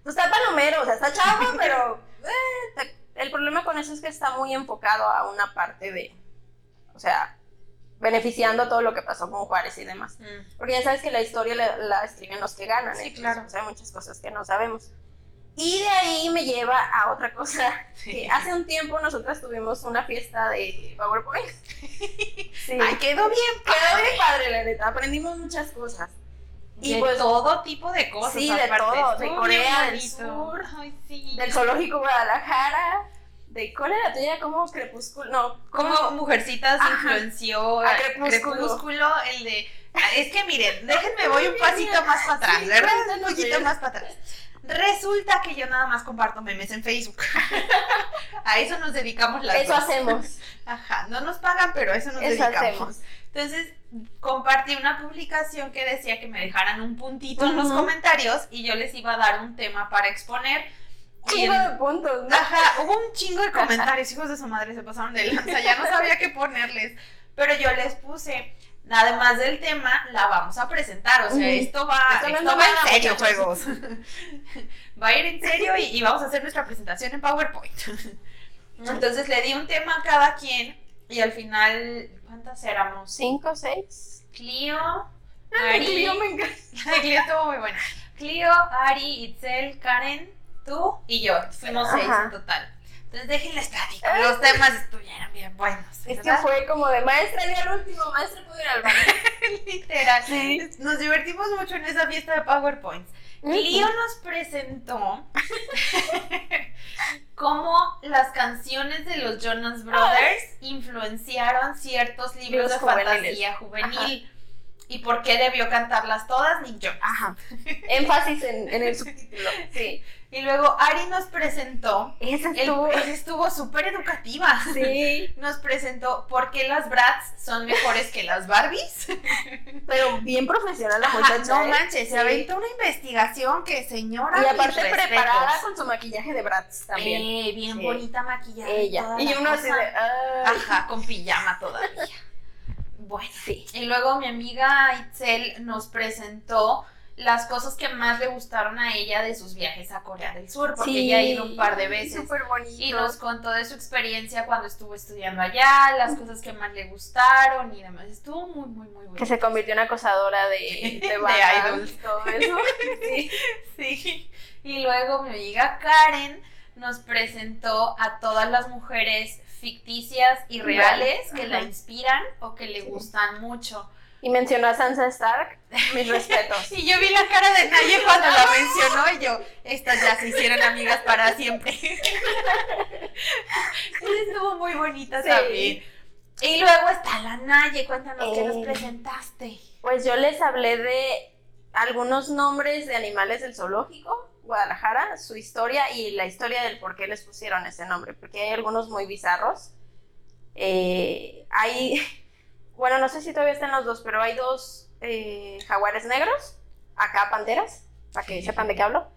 Pues está palomero, o sea, está chafa, [LAUGHS] pero. eh, el problema con eso es que está muy enfocado a una parte de. O sea, beneficiando todo lo que pasó con Juárez y demás. Mm. Porque ya sabes que la historia la, la escriben los que ganan. Sí, entonces, claro. pues, hay muchas cosas que no sabemos. Y de ahí me lleva a otra cosa. [LAUGHS] Que hace un tiempo nosotras tuvimos una fiesta de PowerPoint. [LAUGHS] Sí. Ay, quedó bien. Quedó bien padre, la neta. Aprendimos muchas cosas. Y de pues todo tipo de cosas. Sí, de todo, de Corea del. Sur, Ay, sí. del Zoológico Guadalajara. De, ¿Cuál era tuya? Como Crepúsculo. No, Como Mujercitas Ajá. influenció A Crepúsculo. Crepúsculo, el de... Es que miren, [LAUGHS] déjenme voy un pasito más para atrás, Sí, ¿verdad? Un poquito más para atrás. Resulta que yo nada más comparto memes en Facebook. [LAUGHS] a eso nos dedicamos las Eso dos. hacemos. [LAUGHS] Ajá, no nos pagan, pero a eso nos Eso dedicamos. hacemos. Entonces, compartí una publicación que decía que me dejaran un puntito en los comentarios y yo les iba a dar un tema para exponer. Chingo de puntos, ¿no? Ajá, hubo un chingo de comentarios, hijos de su madre, se pasaron de lanza, ya no sabía qué ponerles. Pero yo les puse, además del tema, la vamos a presentar. O sea, esto va, Esto no esto va en serio, juegos. Va a ir en serio y, y vamos a hacer nuestra presentación en PowerPoint. Entonces le di un tema a cada quien y al final, ¿cuántas éramos? Cinco, seis. Clio, Ay, Ari, Clio me encanta. [LAUGHS] Clio estuvo muy buena. Clio, Ari, Itzel, Karen, tú y yo. Fuimos seis Ajá. en total. Entonces déjenles platico. Los temas estuvieron bien buenos. Es fue como de maestra y al último, maestra pudo ir al baño. [LAUGHS] literal. Sí. Nos divertimos mucho en esa fiesta de PowerPoints. Clio nos presentó [LAUGHS] cómo las canciones de los Jonas Brothers influenciaron ciertos libros Libros de juveniles. fantasía juvenil. ¿Y por qué debió cantarlas todas Nick Jonas? Ajá. [LAUGHS] Énfasis en, en el subtítulo. Sí. Y luego Ari nos presentó, Esa el- estuvo. esa estuvo súper educativa. Sí. [LAUGHS] Nos presentó por qué las Bratz son mejores que las Barbies. [LAUGHS] Pero bien profesional la Ajá, muchacha. no ¿eh? manches, Sí. se aventó una investigación que señora. Y aparte preparada con su maquillaje de Bratz también. Eh, bien Sí. bonita maquillaje. Ella. Y uno así de. ay. Ajá, con pijama todavía. [LAUGHS] Bueno, Sí. y luego mi amiga Itzel nos presentó las cosas que más le gustaron a ella de sus viajes a Corea del Sur, porque ella ha ido un par de veces. Súper bonito. Y nos contó de su experiencia cuando estuvo estudiando allá, las cosas que más le gustaron y demás. Estuvo muy, muy, muy bueno. Que se convirtió en acosadora de, [LAUGHS] de, idols. y todo eso. [LAUGHS] Sí. Sí. Y luego mi amiga Karen nos presentó a todas las mujeres ficticias y reales que la inspiran o que le gustan mucho. Y mencionó a Sansa Stark, mis [LAUGHS] respetos. Y yo vi la cara de Naye cuando la mencionó y yo, estas ya se hicieron amigas para siempre. [LAUGHS] Estuvo muy bonita Sí. también. Y luego está la Naye, cuéntanos qué nos Eh. presentaste. Pues yo les hablé de algunos nombres de animales del zoológico, Guadalajara, su historia y la historia del por qué les pusieron ese nombre, porque hay algunos muy bizarros. Eh, hay, bueno, no sé si todavía están los dos, pero hay dos eh, jaguares negros, acá panteras, para que Sí. sepan de qué hablo,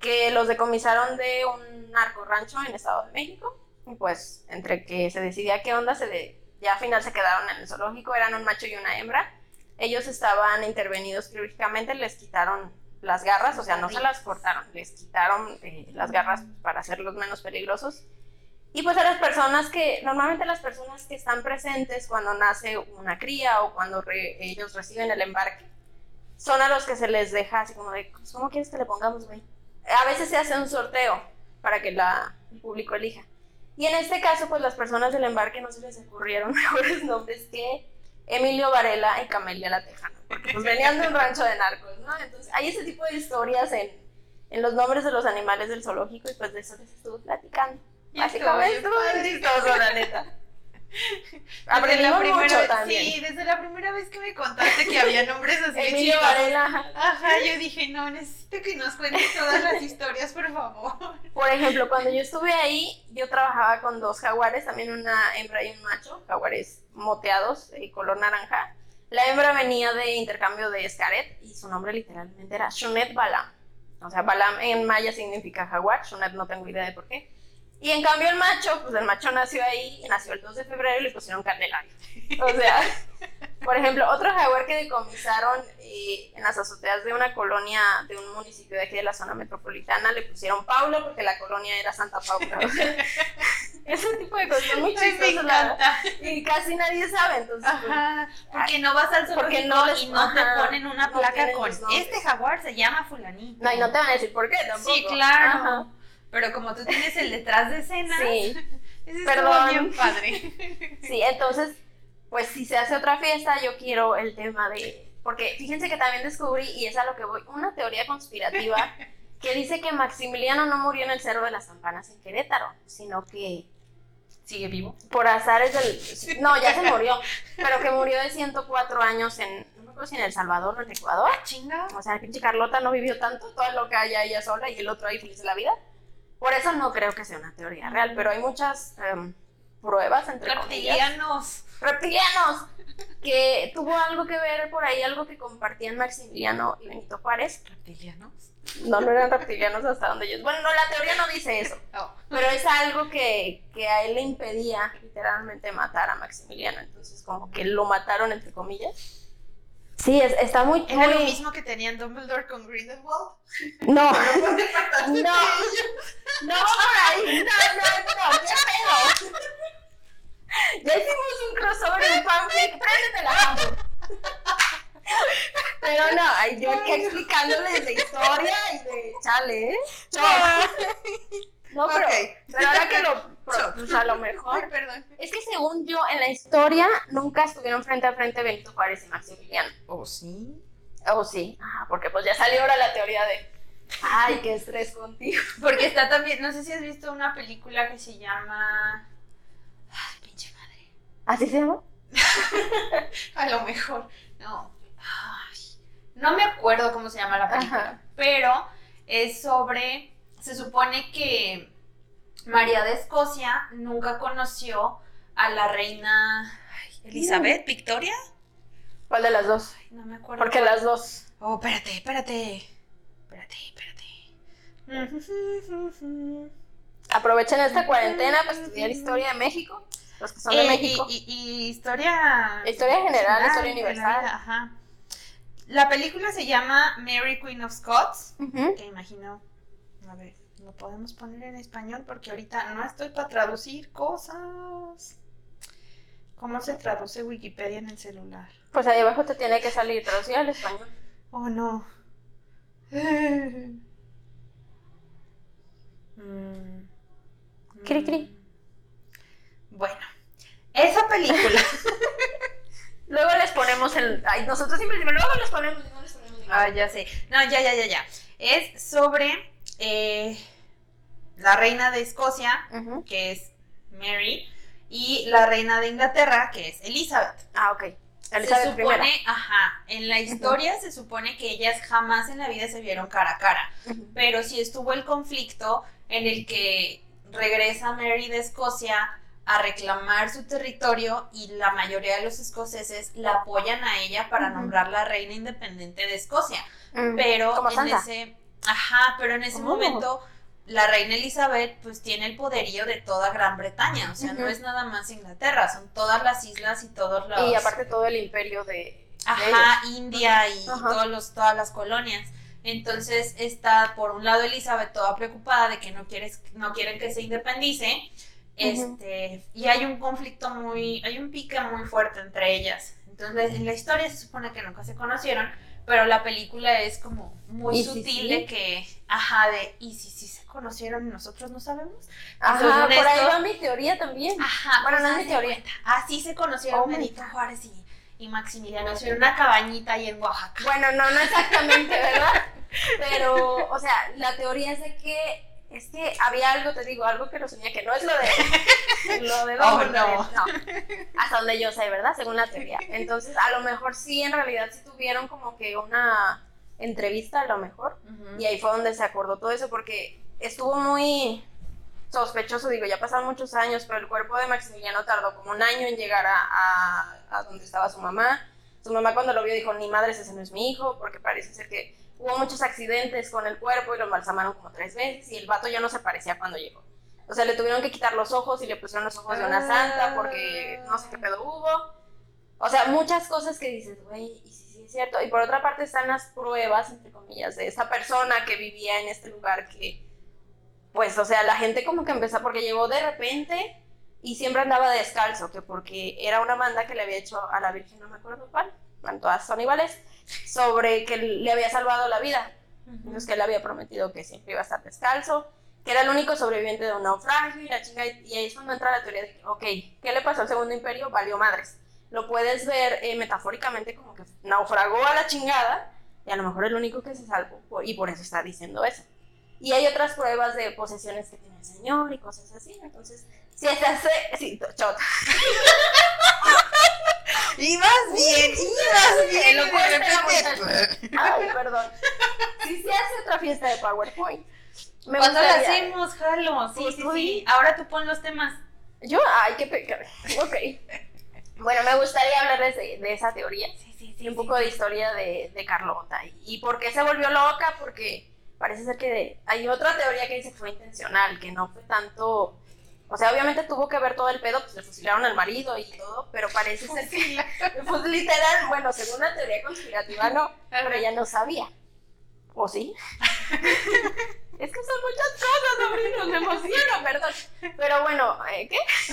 que los decomisaron de un narco rancho en Estado de México. Y pues, entre que se decidía qué onda, se de- ya al final se quedaron en el zoológico, eran un macho y una hembra. Ellos estaban intervenidos quirúrgicamente, les quitaron las garras, o sea, no se las cortaron, les quitaron eh, las garras para hacerlos menos peligrosos. Y pues a las personas que, normalmente las personas que están presentes cuando nace una cría o cuando re- ellos reciben el embarque, son a los que se les deja así como de, "Pues, ¿cómo quieres que le pongamos, güey? A veces se hace un sorteo para que la, el público elija. Y en este caso, pues las personas del embarque no se les ocurrieron [LAUGHS] mejores nombres que Emilio Varela y Camelia la Tejana, porque pues venían de un rancho de narcos, ¿no? Entonces hay ese tipo de historias en, en los nombres de los animales del zoológico y pues de eso les estuve platicando. Básicamente estuvo chistoso, la neta. [LAUGHS] Aprendimos mucho vez- también. Sí, desde la primera vez que me contaste que había nombres así de. Varela. ajá. Yo dije, no, necesito que nos cuentes todas las historias, por favor. [LAUGHS] Por ejemplo, cuando yo estuve ahí, yo trabajaba con dos jaguares, también una hembra y un macho, jaguares moteados, de color naranja. La hembra venía de intercambio de Scaret y su nombre literalmente era Shunet Balam. O sea, Balam en maya significa jaguar, Shunet no tengo idea de por qué. Y en cambio el macho, pues el macho nació ahí, nació el 2 de febrero y le pusieron Candelario. O sea, por ejemplo, otro jaguar que decomisaron eh, en las azoteas de una colonia de un municipio de aquí de la zona metropolitana le pusieron Paula porque la colonia era Santa Paula. O sea, [LAUGHS] ese tipo de cosas muy chistosas, la. Y casi nadie sabe, entonces. pues, porque no vas al zoológico no les- y no ajá, te ponen una placa con este jaguar se llama fulanito. no, y no te van a decir por qué tampoco. Sí, claro. Ajá. Pero como tú tienes el detrás de escena, Sí, [LAUGHS] Perdón. bien padre. [LAUGHS] sí, entonces, pues si se hace otra fiesta, yo quiero el tema de. Porque fíjense que también descubrí, y es a lo que voy, una teoría conspirativa [LAUGHS] que dice que Maximiliano no murió en el Cerro de las Campanas en Querétaro, sino que ¿Sigue vivo? por azares del... No, ya se murió, pero que murió de 104 años en, no me acuerdo si en El Salvador o en Ecuador. Ah, chinga. O sea, pinche Carlota no vivió tanto, toda lo que haya ella sola y el otro ahí feliz de la vida. Por eso no creo que sea una teoría real, pero hay muchas em, pruebas, entre comillas. Reptilianos. Reptilianos, que tuvo algo que ver por ahí, algo que compartían Maximiliano y Benito Juárez. ¿Reptilianos? No, no eran reptilianos hasta donde ellos... Bueno, no, la teoría no dice eso. [LAUGHS] Oh. Pero es algo que, que a él le impedía literalmente matar a Maximiliano. Entonces, como que lo mataron, entre comillas. Sí, es- está muy... ¿Era lo muy- mismo que tenían Dumbledore con Grindelwald? [LAUGHS] No, no, no, no, no, no, qué pedo. Ya hicimos un crossover en fanfic, préndete la. Pero no, ahí yo aquí explicándoles de historia y de chale, ¿eh? No, pero, Ok. pero ahora que lo, [LAUGHS] pues a lo Ay, mejor. perdón. Es que según yo, en la historia, nunca estuvieron frente a frente Benito Juárez y Maximiliano. ¿Oh, sí? Oh, sí. Ah, porque pues ya salió ahora la teoría de, ay, qué estrés contigo. [LAUGHS] Porque está también, no sé si has visto una película que se llama... Ay, pinche madre. ¿Así se llama? [LAUGHS] A lo mejor. No. Ay, no me acuerdo cómo se llama la película. Ajá. Pero es sobre. Se supone que María de Escocia nunca conoció a la reina Elizabeth, Victoria. ¿Cuál de las dos? Ay, no me acuerdo. Porque cuál. las dos. Oh, espérate, espérate. Espérate, espérate. Aprovechen esta cuarentena para estudiar historia de México. Los que son de Eh, México. Y, y- y historia. Historia general, historia universal. ajá. La película se llama Mary Queen of Scots. Ujú. Que imagino. A ver, lo podemos poner en español porque ahorita no estoy para traducir cosas. ¿Cómo se traduce Wikipedia en el celular? Pues ahí abajo te tiene que salir traducida al español. Oh no. [LAUGHS] Mm. Cri, cri. Bueno, esa película [LAUGHS] Luego les ponemos el. Ay, nosotros siempre luego les ponemos no les ponemos ni Ah, ya sé. No, ya, ya, ya, ya. Es sobre eh, la reina de Escocia, que es Mary, y la reina de Inglaterra, que es Elizabeth. Ah, ok. Se Elizabeth supone, primera. ajá, en la historia se supone que ellas jamás en la vida se vieron cara a cara, pero sí estuvo el conflicto en el que regresa Mary de Escocia a reclamar su territorio y la mayoría de los escoceses la apoyan a ella para nombrarla reina independiente de Escocia. Pero Como en Sansa. ese, ajá, pero en ese Oh. momento la reina Elizabeth pues tiene el poderío de toda Gran Bretaña, o sea, no es nada más Inglaterra, son todas las islas y todos los Y aparte todo el imperio de. de Ajá, India y Ajá. todos los, todas las colonias. Entonces está por un lado Elizabeth toda preocupada de que no quieres, no quieren que se independice. Este, y hay un conflicto muy, hay un pique muy fuerte entre ellas. Entonces, en la historia se supone que nunca se conocieron, pero la película es como muy ¿Y si sutil sí? de que, ajá, de, y si sí se conocieron y nosotros no sabemos. Ajá, por ahí va mi teoría también. Ajá, Bueno, no es mi teoría. cuenta. Así se conocieron Oh Benito. Juárez y, y Maximiliano, así en una cabañita ahí en Oaxaca. Bueno, no, no exactamente, ¿verdad? Pero, o sea, la teoría es de que es que había algo, te digo, algo que lo soñé, que no es lo de [LAUGHS] lo de Oh, no. no. Hasta donde yo sé, ¿verdad? Según la teoría. Entonces, a lo mejor sí, en realidad sí tuvieron como que una entrevista, a lo mejor. Y ahí fue donde se acordó todo eso, porque estuvo muy sospechoso, digo, ya pasaron muchos años, pero el cuerpo de Maximiliano tardó como un año en llegar a, a- a donde estaba su mamá. Su mamá cuando lo vio dijo, ni madres, ese no es mi hijo, porque parece ser que hubo muchos accidentes con el cuerpo y lo embalsamaron como tres veces y el vato ya no se parecía cuando llegó. O sea, le tuvieron que quitar los ojos y le pusieron los ojos de una santa porque no sé qué pedo hubo. O sea, muchas cosas que dices, güey, y sí, sí es cierto. Y por otra parte están las pruebas, entre comillas, de esta persona que vivía en este lugar que, pues, o sea, la gente como que empezó, porque llegó de repente y siempre andaba descalzo, que porque era una manda que le había hecho a la Virgen, no me acuerdo cuál, todas son iguales, sobre que le había salvado la vida. Entonces que él había prometido que siempre iba a estar descalzo, que era el único sobreviviente de un naufragio y la chinga, y ahí es cuando entra la teoría de que, ok, ¿qué le pasó al segundo imperio? Valió madres. Lo puedes ver eh, metafóricamente como que naufragó a la chingada y a lo mejor el único que se salvó por- y por eso está diciendo eso. Y hay otras pruebas de posesiones que tiene el señor y cosas así, entonces, si se hace, sí, chota. [LAUGHS] Ibas bien, ibas bien. Lo de repente- Ay, perdón. Si se hace otra fiesta de PowerPoint. Me ¿Cuándo la hacemos, Jalo? Sí, sí, sí. Ahora tú pon los temas. Yo, ay, qué pecado. Ok. Bueno, me gustaría hablarles de, de esa teoría Sí, sí, y un poco de historia de, de Carlota. Y, y por qué se volvió loca, porque parece ser que hay otra teoría que dice que fue intencional, que no fue tanto. O sea, obviamente tuvo que ver todo el pedo, pues le fusilaron al marido y todo, pero parece ser que. [LAUGHS] Pues literal, bueno, según la teoría conspirativa, no, pero ella no sabía. ¿O sí? [LAUGHS] es que son muchas cosas, sobrinos, me emociono, perdón. Pero bueno, ¿eh, ¿qué? [LAUGHS] ¿Qué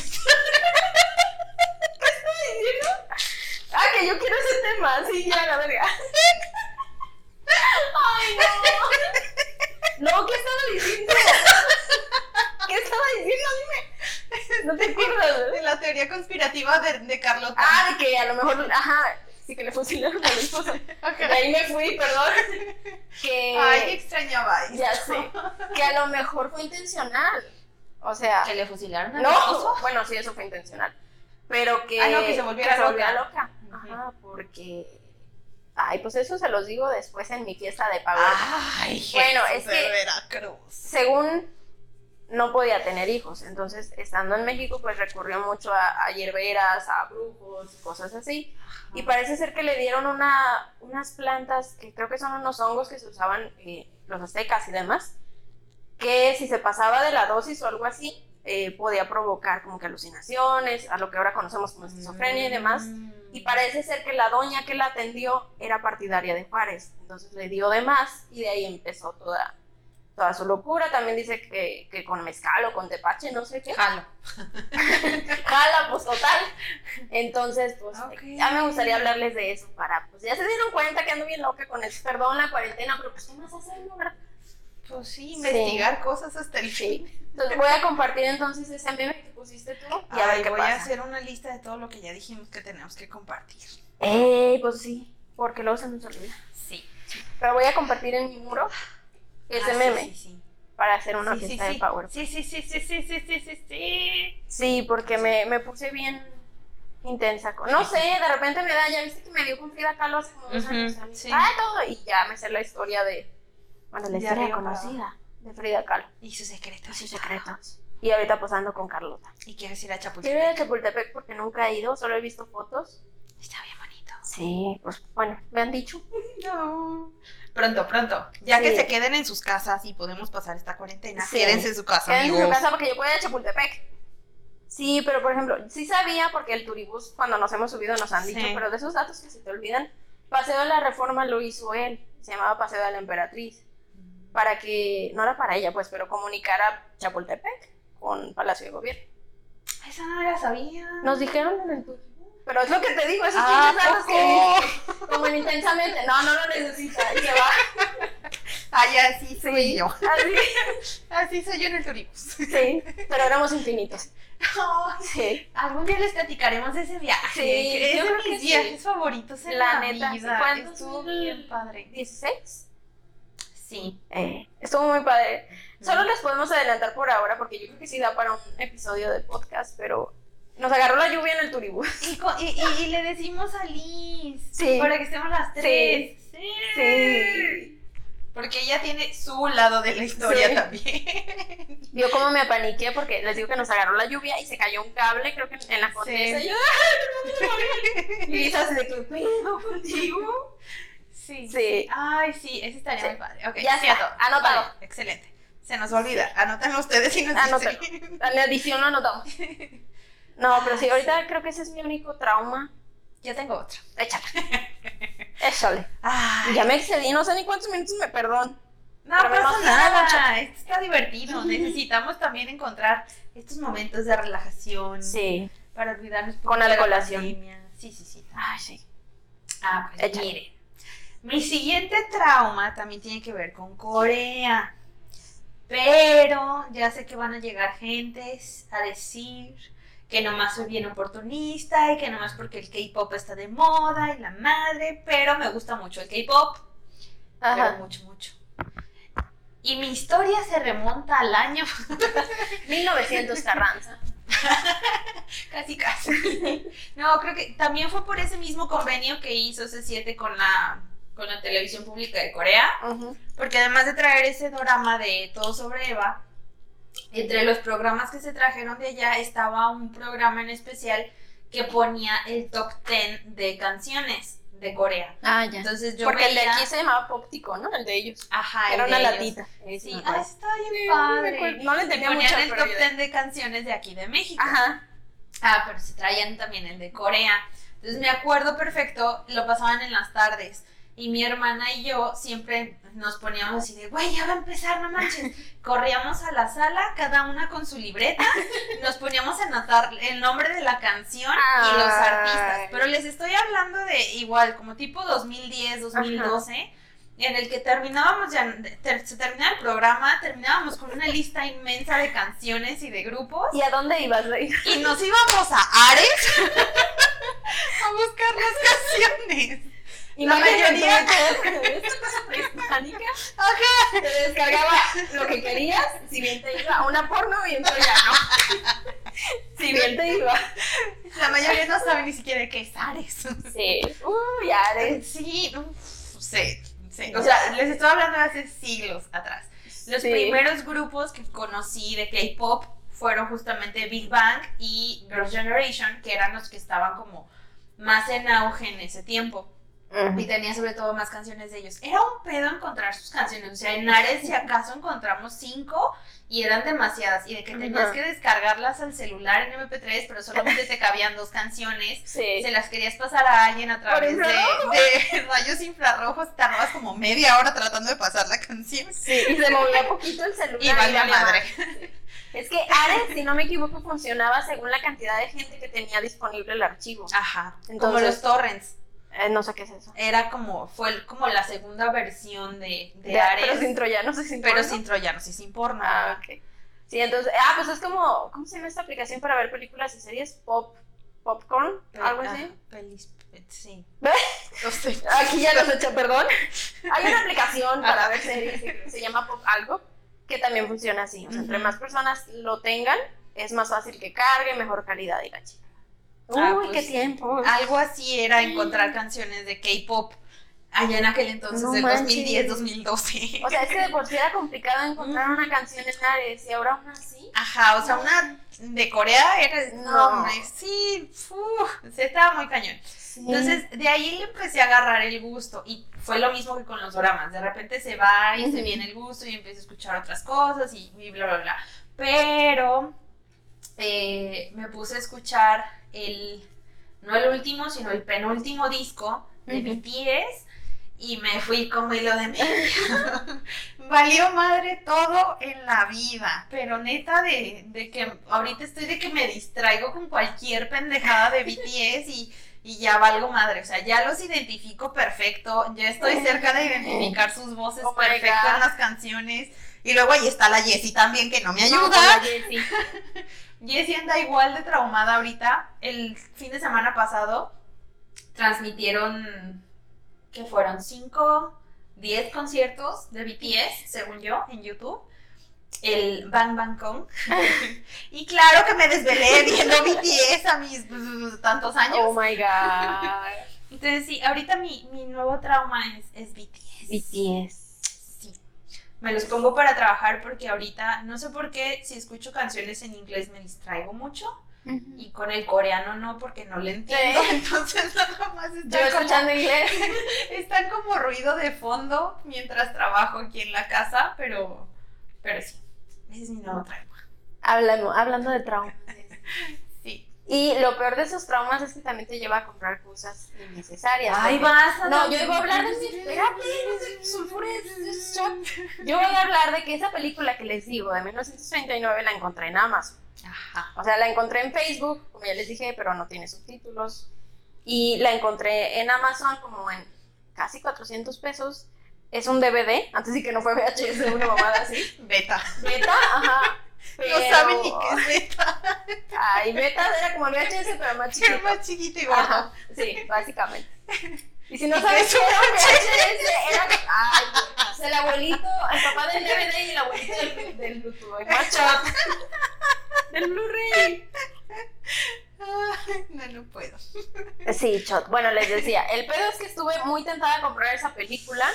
estoy diciendo? Ah, que yo quiero ese tema, sí, ya, la verga. Ay, no. No, ¿qué estaba diciendo? ¿Qué estaba diciendo? Dime. ¿No te acuerdas? De la teoría conspirativa de, de Carlota. Ah, de que a lo mejor, ajá, sí que le fusilaron al esposo. [LAUGHS] De ahí me fui, perdón. Que. Ay, extrañaba esto. Ya sé. Que a lo mejor fue intencional. O sea. ¿Que le fusilaron al No, bueno, sí, eso fue intencional. Pero que. Ah, no, que se volviera loca. volviera loca. Ajá, porque. Ay, pues eso se los digo después en mi fiesta de Power. Ay, Bueno, es de que- Veracruz. Según no podía tener hijos, entonces estando en México pues recurrió mucho a, a hierberas, a brujos, cosas así. Y parece ser que le dieron una, unas plantas que creo que son unos hongos que se usaban eh, los aztecas y demás, que si se pasaba de la dosis o algo así, eh, podía provocar como que alucinaciones, a lo que ahora conocemos como esquizofrenia y demás. Mm. Y parece ser que la doña que la atendió era partidaria de Juárez, entonces le dio de más y de ahí empezó toda, toda su locura. También dice que, que con mezcal o con tepache, no sé qué. Jalo. [LAUGHS] Jala, pues total. Entonces, pues, Ok. ya me gustaría hablarles de eso para, pues ya se dieron cuenta que ando bien loca con eso. Perdón la cuarentena, pero pues, ¿qué más hacer, no, verdad? Pues sí, investigar cosas hasta el fin. Entonces voy a compartir entonces ese meme que pusiste tú. Y a ver qué voy pasa. a hacer una lista de todo lo que ya dijimos que tenemos que compartir. Eh, pues sí, porque luego se nos olvida. Sí. Pero voy a compartir en mi muro ese Ah, meme Sí, sí. para hacer una fiesta sí. de PowerPoint. Sí, sí, sí, sí, sí, sí, sí, sí, sí. Sí, porque me, me puse bien intensa. con- No sé, de repente me da, ya viste que me dio con Frida Kahlo hace como dos años. sí. Ah, todo. Y ya me sé la historia de. Bueno, la De historia conocida de Frida Kahlo. Y sus secretos. Y sus secretos. Y ahorita posando con Carlota. Y quieres ir a Quiero ir a Chapultepec. Chapultepec porque nunca he ido, solo he visto fotos. Está bien bonito. Sí, pues bueno, me han dicho. [LAUGHS] No. Pronto, pronto. Ya Sí. que se queden en sus casas y podemos pasar esta cuarentena. Sí. Quédense en su casa, Quédense en su casa porque yo ir a Chapultepec. Sí, pero por ejemplo, sí sabía porque el turibús cuando nos hemos subido nos han Sí. dicho, pero de esos datos que se te olvidan, Paseo de la Reforma lo hizo él, se llamaba Paseo de la Emperatriz, para que, no era para ella pues, pero comunicara Chapultepec con Palacio de Gobierno. Esa no la sabía. Nos dijeron en el turibús. Pero es lo que te digo, esos Ah, pinches que como en intensamente, no, no lo necesita, y se va. Ay, así soy yo. Así, Así soy yo en el turibus. sí, pero éramos infinitos. Ay, Sí. Algún día les platicaremos de ese viaje. Sí, es yo creo que mis sí. viajes favoritos en La la, neta, sí. vida. ¿Fue en Estuvo 2000? bien padre. 16. Sí. Eh, estuvo muy padre. Solo les podemos adelantar por ahora porque yo creo que sí da para un episodio de podcast, pero nos agarró la lluvia en el turibús. Y, le decimos a Liz. Sí. Para que estemos las tres. Sí. Sí. Porque ella tiene su lado de la historia Sí. también. Vio cómo me apaniqué porque les digo que nos agarró la lluvia y se cayó un cable, creo que en la condesa. Sí. Y Lisa se de pedo contigo. Sí. Sí. Ay, sí, ese estaría muy padre. Ok, Ya cierto. Vale, excelente. Se nos olvida. Anótenlo ustedes y nos Anótalo. dicen. En la edición lo anotamos. [LAUGHS] No, pero sí, ahorita creo que ese es mi único trauma. Yo tengo otro. Échale. [LAUGHS] Échale. Ay, Ya me excedí, no sé ni cuántos minutos me perdón. No Pero pasa emociona nada, esto está divertido. Necesitamos también encontrar estos momentos de relajación Sí. para olvidarnos un Con pandemia. Sí, sí, sí. Ay, sí. Ah, pues Échale. mire. Mi siguiente trauma también tiene que ver con Corea. Pero ya sé que van a llegar gentes a decir que nomás soy bien oportunista y que nomás porque el K-pop está de moda y la madre, pero me gusta mucho el K-pop. pero mucho, mucho. Y mi historia se remonta al año [LAUGHS] 1900 Carranza. [LAUGHS] casi casi. No, creo que también fue por ese mismo convenio que hizo C7 con la con la televisión pública de Corea, porque además de traer ese drama de todo sobre Eva, entre los programas que se trajeron de allá estaba un programa en especial que ponía el top 10 de canciones de Corea. Ah, ya. Entonces yo Porque el de aquí se llamaba Póptico, ¿no? El de ellos. Ajá, Era una ellos. latita. Sí, ah, está bien no padre. No le entendía Y ponían mucho, el top yo- 10 de canciones de aquí de México. Ajá. Ah, pero se traían también el de Corea. Entonces me acuerdo perfecto, lo pasaban en las tardes. Y mi hermana y yo siempre nos poníamos así de, güey, ya va a empezar, no manches. [LAUGHS] Corríamos a la sala, cada una con su libreta, nos poníamos a anotar el nombre de la canción y los artistas. Pero les estoy hablando de igual, como tipo 2010, 2012, en el que terminábamos ya, ter- se terminaba el programa, terminábamos con una lista inmensa de canciones y de grupos. ¿Y a dónde ibas, Rey? Y nos íbamos a Ares [LAUGHS] a buscar las [LAUGHS] canciones. Y La te mayoría- esta cosa [LAUGHS] prehispánica te descargaba lo que querías, si bien te iba a una porno, bien pero ya no. Si bien te iba. La mayoría no sabe ni siquiera qué es Ares. Sí. Uy, Ares. Sí, uf, sí, sí. O sea, les estoy hablando de hace siglos atrás. Los Sí. primeros grupos que conocí de K-pop fueron justamente Big Bang y Girls' Generation, que eran los que estaban como más en auge en ese tiempo. Y tenía sobre todo más canciones de ellos. Era un pedo encontrar sus canciones. O sea, en Ares, si acaso encontramos cinco y eran demasiadas. Y de que tenías que descargarlas al celular en MP3, pero solamente te cabían dos canciones. [LAUGHS] Sí. Se las querías pasar a alguien a través de, rayos infrarrojos. Tardabas como media hora tratando de pasar la canción. Sí, y se movía poquito el celular. Y valía valía madre. Es que Ares, si no me equivoco, funcionaba según la cantidad de gente que tenía disponible el archivo. Ajá. como los torrents. Eh, no sé qué es eso. Era como, fue como la segunda versión de, de De- Ares. pero sin troyanos y sin pero porno. sin troyanos y sin porno. Ah, ok. Sí, entonces, ah, pues es como, ¿cómo se llama esta aplicación para ver películas y series? Pop, Popcorn, algo así. Pelis, sí. [LAUGHS] No sé. Aquí ya los eché, perdón. Hay una aplicación [LAUGHS] para ver series que se llama Pop algo que también funciona así. O sea, entre más personas lo tengan, es más fácil que cargue, mejor calidad y la chica. Ah, Uy, pues, qué tiempo. Algo así era encontrar canciones de K-pop allá en aquel entonces, No del manches. 2010, 2012. O sea, es que de por sí era [LAUGHS] complicado encontrar una canción en Ares y ahora aún así. Ajá, o sea, una de Corea era. No, sí, uf, se estaba muy cañón. Entonces, de ahí le empecé a agarrar el gusto. Y fue lo mismo que con los dramas. De repente se va y se viene el gusto y empiezo a escuchar otras cosas y, y bla, bla, bla. Pero eh, me puse a escuchar el. No el último, sino el penúltimo disco de. BTS. Y me fui como hilo de media. [LAUGHS] Valió madre todo en la vida. Pero neta, de, de que ahorita estoy de que me distraigo con cualquier pendejada de BTS y, y ya valgo madre. O sea, ya los identifico perfecto. Ya estoy cerca de identificar [LAUGHS] sus voces Oh God. en las canciones. Y luego ahí está la Jessie también, que no me ayuda. la [LAUGHS] Jessie. Anda igual de traumada ahorita. El fin de semana pasado transmitieron, ¿qué fueron? ¿Cinco, diez conciertos de BTS, según yo, en YouTube? El Bang Bang Kong. [LAUGHS] [LAUGHS] y claro que me desvelé viendo BTS a mis tantos años. Oh my god. Entonces sí, ahorita mi, mi nuevo trauma es, es BTS. BTS. Me los pongo para trabajar porque ahorita, no sé por qué, si escucho canciones en inglés me distraigo mucho y con el coreano no porque no le entiendo. Sí. [LAUGHS] Entonces nada más Yo están como, escuchando inglés. [LAUGHS] están como ruido de fondo mientras trabajo aquí en la casa, pero, pero sí, ese es mi nuevo trauma. Hablando, hablando de traumas. [LAUGHS] Y lo peor de esos traumas es que también te lleva a comprar cosas innecesarias. Ay, vas a No, yo iba a hablar de. Espérate. Yo voy a hablar de que esa película que les digo, de 1939, la encontré en Amazon. Ajá. O sea, la encontré en Facebook, como ya les dije, pero no tiene subtítulos. Y la encontré en Amazon como en casi 400 pesos. Es un DVD, antes sí que no fue VHS, una mamada así. [LAUGHS] Beta. Beta, ajá. No saben ni qué es beta. Ay, beta era como el VHS, pero más chiquito. más chiquito y gordo. Ajá, sí, básicamente. Y si no [LAUGHS] ¿Y sabes qué era VHS, era. [LAUGHS] Ay, o sea, el abuelito, el papá del DVD y el abuelito del, del Bluetooth. el. [LAUGHS] Del Blu-ray. Ay, no, no puedo. Sí, Chot. Bueno, les decía, el pedo es que estuve muy tentada a comprar esa película,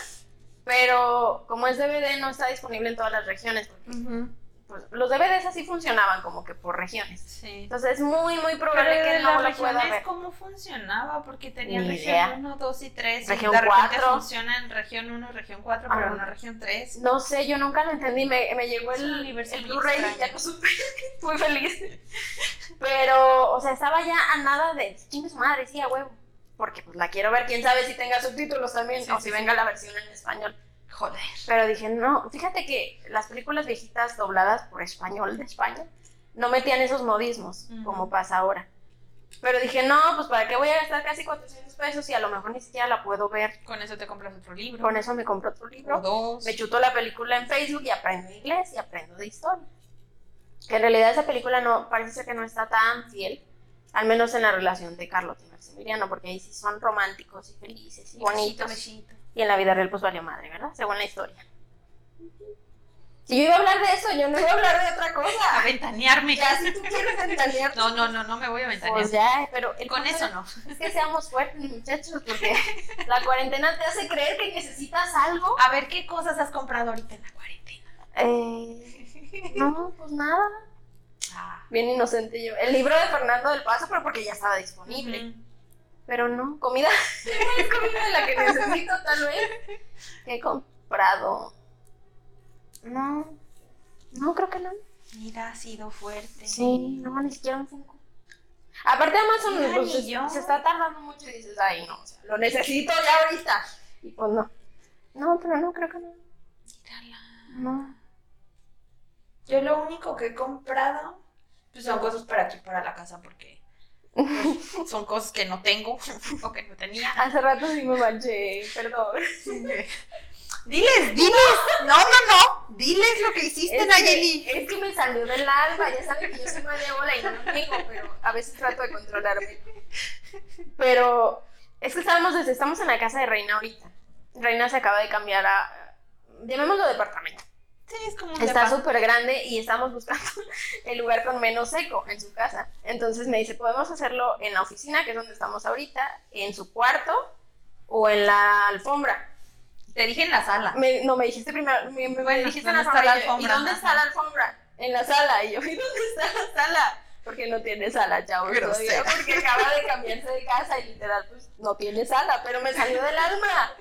pero como es DVD no está disponible en todas las regiones. porque, pues, los DVDs así funcionaban como que por regiones. Sí. Entonces es muy, muy Pero probable que de no lo pueda ver. ¿cómo funcionaba? Porque tenían Ni región idea. 1, 2 y 3. Región y de repente 4. funciona en región 1, región 4, pero Ajá. no región 3. No sé, yo nunca lo entendí. Me, me llegó el, el Blu-ray y ya no supe. [LAUGHS] Muy feliz. Pero, o sea, estaba ya a nada de chingue su madre, sí, a huevo. Porque pues la quiero ver, quién sabe si tenga subtítulos también, Sí, o si sí. venga la versión en español. Joder. Pero dije, no, fíjate que las películas viejitas dobladas por español de España no metían esos modismos, como pasa ahora. Pero dije, no, pues para qué voy a gastar casi 400 pesos y a lo mejor ni siquiera la puedo ver. Con eso te compras otro libro. Con eso me compro otro o libro. dos. Me chuto la película en Facebook y aprendo inglés y aprendo de historia. Que en realidad esa película no, parece ser que no está tan fiel, al menos en la relación de Carlos y Maximiliano, porque ahí sí son románticos y felices y Y besito, bonitos. besito. Y en la vida real pues valió madre, ¿verdad? Según la historia. Si yo iba a hablar de eso, yo no iba a hablar de otra A cosa. ventanearme. Ya, si tú quieres ventanear, [LAUGHS] No, no, no, no me voy a ventanear. pues ya, pero el Con eso es- no. Es que seamos fuertes, muchachos, porque la cuarentena te hace creer que necesitas algo. A ver, ¿qué cosas has comprado ahorita en la cuarentena? Eh, no, pues nada. Ah. Bien inocente yo. El libro de Fernando del Paso, pero porque ya estaba disponible. Pero no, comida. [LAUGHS] Es comida de la que necesito, tal vez. ¿Qué he comprado? No. No, creo que no. Mira, ha sido fuerte. Sí, no, ni siquiera un Funko. Aparte Amazon Mira, pues, se, está tardando mucho y dices, ay, no, o sea, lo necesito ya ahorita. Y pues no. No, pero no, creo que no. Mírala. No. Yo lo único que he comprado pues son cosas para aquí, para la casa, porque pues, [LAUGHS] son cosas que no tengo [LAUGHS] o que no tenía. Hace rato sí me manché, perdón. Diles, diles. No, no, no. Diles lo que hiciste, Es Nayeli. que, es que me salió del alma, ya saben que yo soy malévola y no lo digo, pero a veces trato de controlarme. Pero es que estábamos, desde, estamos en la casa de Reina ahorita. Reina se acaba de cambiar a, llamémoslo departamento. Sí, es como un Está súper grande y estamos buscando [LAUGHS] el lugar con menos seco en su casa. Entonces me dice, podemos hacerlo en la oficina, que es donde estamos ahorita, en su cuarto o en la alfombra. Te dije en la sala. Me- no, me dijiste primero, me, me- me Bueno, dijiste en ¿dónde la está la alfombra. y yo, alfombra? ¿Y dónde está la alfombra? En la sala. Y yo, [LAUGHS] ¿y dónde está la sala? Porque no tiene sala, chavos. Todavía, Porque acaba de cambiarse de casa y literal, pues no tiene sala, pero me salió del alma.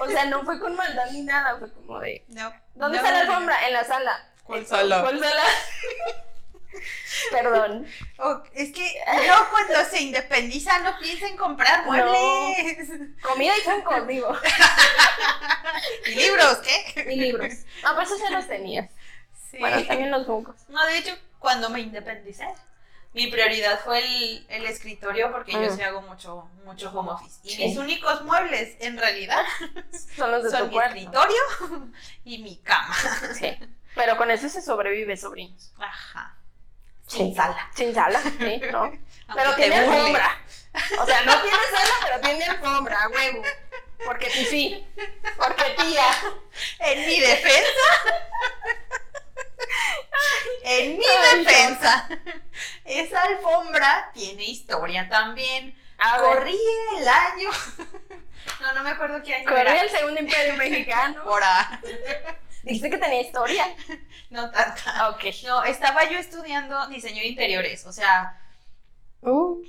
O sea, no fue con maldad ni nada, fue como de. No. ¿Dónde No, está la no. alfombra? En la sala. ¿Cuál sala? ¿Cuál sala? [LAUGHS] Perdón. Oh, es que no, cuando se independiza no piensa en comprar No. muebles. Comida y Funko, digo. [LAUGHS] ¿Y libros qué? Y libros. Ah, pues eso ya los tenías. Sí. Bueno, también los Funkos. No, de hecho, cuando me independicé, mi prioridad fue el, el escritorio porque yo sí hago mucho, mucho home office. Y Sí. mis únicos muebles, en realidad, [LAUGHS] Son los de son tu mi cuarto. escritorio [LAUGHS] y mi cama. Sí. Pero con eso se sobrevive, sobrinos. Ajá. Sí. Sin sala. Sin sala, sí, ¿no? [LAUGHS] Aunque Pero tiene alfombra. O sea, no tiene sala, pero tiene alfombra, huevo. Porque tú sí. Porque tía. En mi defensa. En mi Ay, defensa. Esa alfombra tiene historia también. A ver, Corría el año. No, no me acuerdo qué año corría era. el segundo imperio [LAUGHS] mexicano. Por Dijiste que tenía historia. [LAUGHS] No tanta. Ok. No, estaba yo estudiando diseño de interiores. O sea, Uh,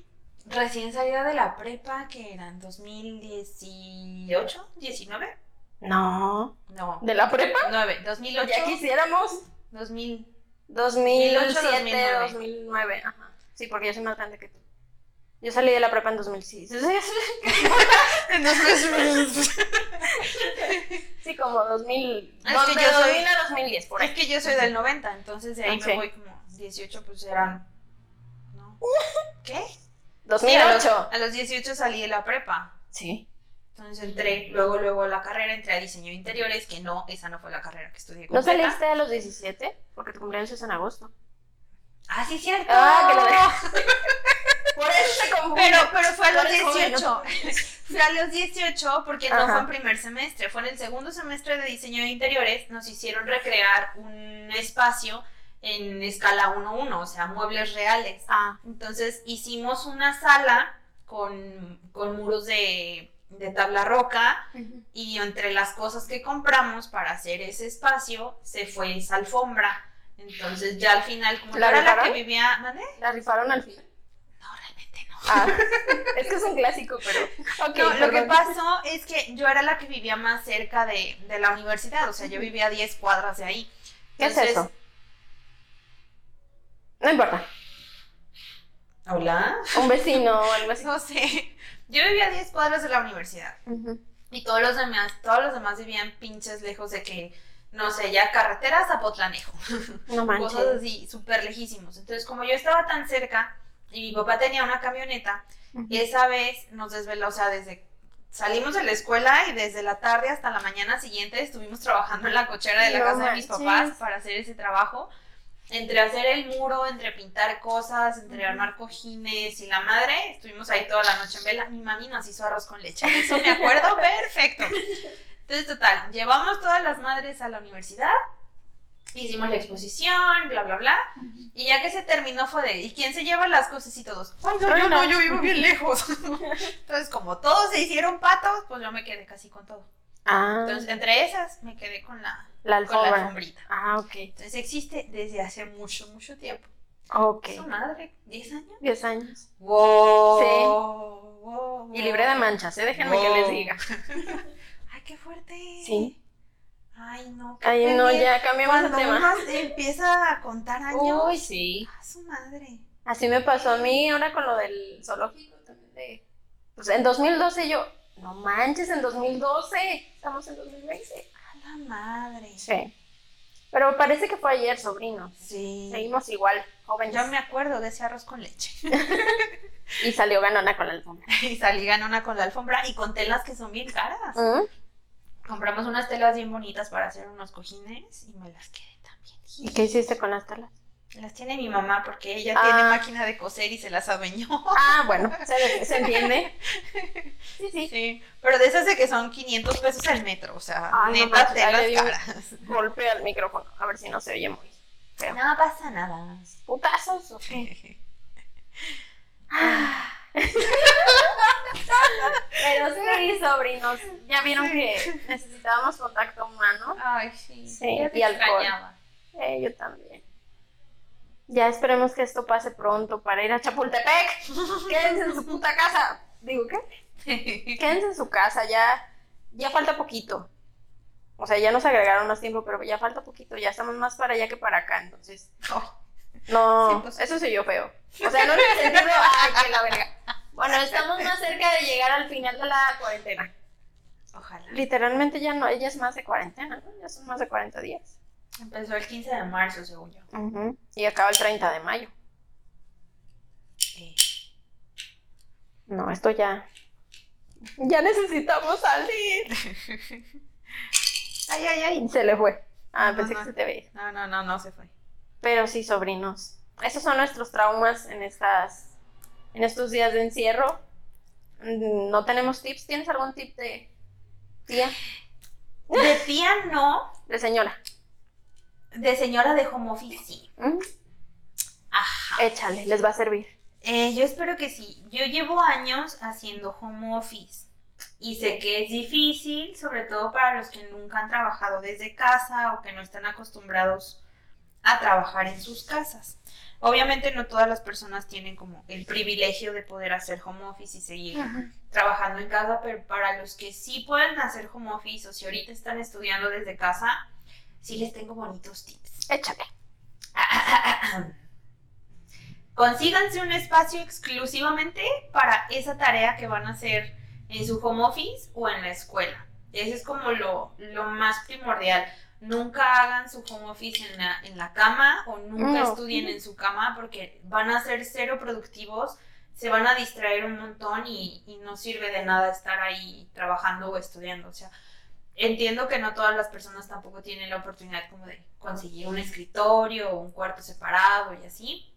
recién salida de la prepa, que eran 2018, 19. no. No, ¿De la prepa? 9, 2008. Ya quisiéramos. 2000. 2007, 2009. 2009. Ajá. Sí, porque yo soy más grande que tú. Yo salí de la prepa en 2006. [LAUGHS] [LAUGHS] Sí, como 2000. Es dos- que de yo soy- 2000 a 2010, por Es ahí. que yo soy del 90, entonces de ahí Ok. me voy como 18, pues eran. ¿No? [LAUGHS] ¿Qué? Sí, a, los, 2008. a los 18 salí de la prepa. Sí. Entonces entré, luego, luego a la carrera, entré a diseño de interiores, que no, esa no fue la carrera que estudié. ¿No completa. saliste a los 17? Porque tu cumpleaños es en agosto. Ah, sí, cierto. Ah, que lo [LAUGHS] Por eso se confunde. Pero, pero fue a los Tú eres joven, 18. Fue a los 18 porque no fue en primer semestre, fue en el segundo semestre de diseño de interiores. Nos hicieron recrear un espacio en escala 1-1, o sea, muebles reales. Ah, Entonces hicimos una sala con, con muros de, de tabla roca y entre las cosas que compramos para hacer ese espacio se fue esa alfombra. Entonces ya al final, como ¿La era la que vivía... ¿Mande? la rifaron al final. No, realmente no. Ah, [LAUGHS] es que es un clásico, pero. Ok, No, lo que pasó es que yo era la que vivía más cerca de, de la universidad, o sea, yo vivía a 10 cuadras de ahí. ¿Qué es Entonces- eso? No importa. ¿Hola? Un vecino o algo así. [LAUGHS] No sé. Yo vivía a 10 cuadras de la universidad y todos los demás, todos los demás vivían pinches lejos de que, no sé, ya carreteras a Potlanejo. No [LAUGHS] Cosas así, súper lejísimos. Entonces, como yo estaba tan cerca y mi papá tenía una camioneta, esa vez nos desveló, o sea, desde salimos de la escuela y desde la tarde hasta la mañana siguiente estuvimos trabajando en la cochera de la No casa de mis papás para hacer ese trabajo. Entre hacer el muro, entre pintar cosas, entre armar cojines y la madre, estuvimos ahí toda la noche en vela. Mi mami nos hizo arroz con leche, eso me acuerdo [LAUGHS] perfecto. Entonces, total, llevamos todas las madres a la universidad, hicimos la exposición, bla, bla, bla, y ya que se terminó fue de, ¿y quién se lleva las cosas y todos? Ay, no, yo no, yo vivo bien lejos. Entonces, como todos se hicieron patos, pues yo me quedé casi con todo. Ah, Entonces, entre esas, me quedé con la, la con la alfombrita. Ah, ok. Entonces, existe desde hace mucho, mucho tiempo. Ok. ¿Su madre? ¿10 años? 10 años. ¡Wow! Sí. wow, Y libre de manchas, ¿eh? Déjenme que les diga. [LAUGHS] ¡Ay, qué fuerte! Sí. Ay, no. qué Ay, no, ya cambiamos de tema. uno empieza a contar años. Uy, sí. ¡A su madre! Así me pasó a mí ahora con lo del zoológico también de... Pues en 2012 yo, no manches, en 2012, estamos en 2020. ¡A la madre! Sí. Pero parece que fue ayer, sobrino. Sí. Seguimos igual, jóvenes. Yo me acuerdo de ese arroz con leche. [LAUGHS] Y salió ganona con la alfombra. [LAUGHS] y salí ganona con la alfombra y con telas que son bien caras. ¿Mm? Compramos compramos unas telas bien bonitas para hacer unos cojines y me las quedé también. ¿Y qué hiciste con las telas? Las tiene mi mamá porque ella Ah. tiene máquina de coser y se las adueñó. Ah, bueno, se, se entiende. [LAUGHS] Sí, sí. Sí, pero de esas de que son 500 pesos el metro, o sea, Ay, neta di un- caras. [LAUGHS] Golpe al micrófono, a ver si no se oye muy feo. No pasa nada. ¿Putazos o qué? [LAUGHS] Pero sí, sobrinos, ya vieron que necesitábamos contacto humano. Ay, sí. Sí, te y alcohol. Eh, yo también. Ya esperemos que esto pase pronto para ir a Chapultepec. [LAUGHS] Quédense en su puta casa. Digo, ¿qué? Quédense en su casa, ya, ya falta poquito. O sea, ya nos agregaron más tiempo, pero ya falta poquito, ya estamos más para allá que para acá, entonces. Oh, No, Sí, pues. eso se yo feo. O sea, no en el sentido, ay, que la verga. Bueno, estamos más cerca de llegar al final de la cuarentena. Ojalá. Literalmente ya no, ella es más de cuarentena, ¿no? Ya son más de 40 días. Empezó el 15 de marzo, según yo. Y acaba el 30 de mayo. No, esto ya. Ya necesitamos salir. [LAUGHS] Ay, ay, ay. Se le fue. Ah, No, pensé no. que se te veía. No, no, no, no se fue. Pero sí, sobrinos. Esos son nuestros traumas en estas. En estos días de encierro. No tenemos tips. ¿Tienes algún tip de tía? De tía no, De señora. De señora de home office sí. Mm, Ajá. Échale, les va a servir. Eh, yo espero que sí. Yo llevo años haciendo home office y sé que es difícil, sobre todo para los que nunca han trabajado desde casa o que no están acostumbrados a trabajar en sus casas. Obviamente no todas las personas tienen como el privilegio de poder hacer home office y seguir trabajando en casa, pero para los que sí pueden hacer home office o si ahorita están estudiando desde casa, sí les tengo bonitos tips. Échale. [CLEARS THROAT] Consíganse un espacio exclusivamente para esa tarea que van a hacer en su home office o en la escuela. Ese es como lo, lo más primordial. Nunca hagan su home office en la, en la cama o nunca No. estudien en su cama porque van a ser cero productivos, se van a distraer un montón y, y no sirve de nada estar ahí trabajando o estudiando. O sea, entiendo que no todas las personas tampoco tienen la oportunidad como de conseguir un escritorio o un cuarto separado y así.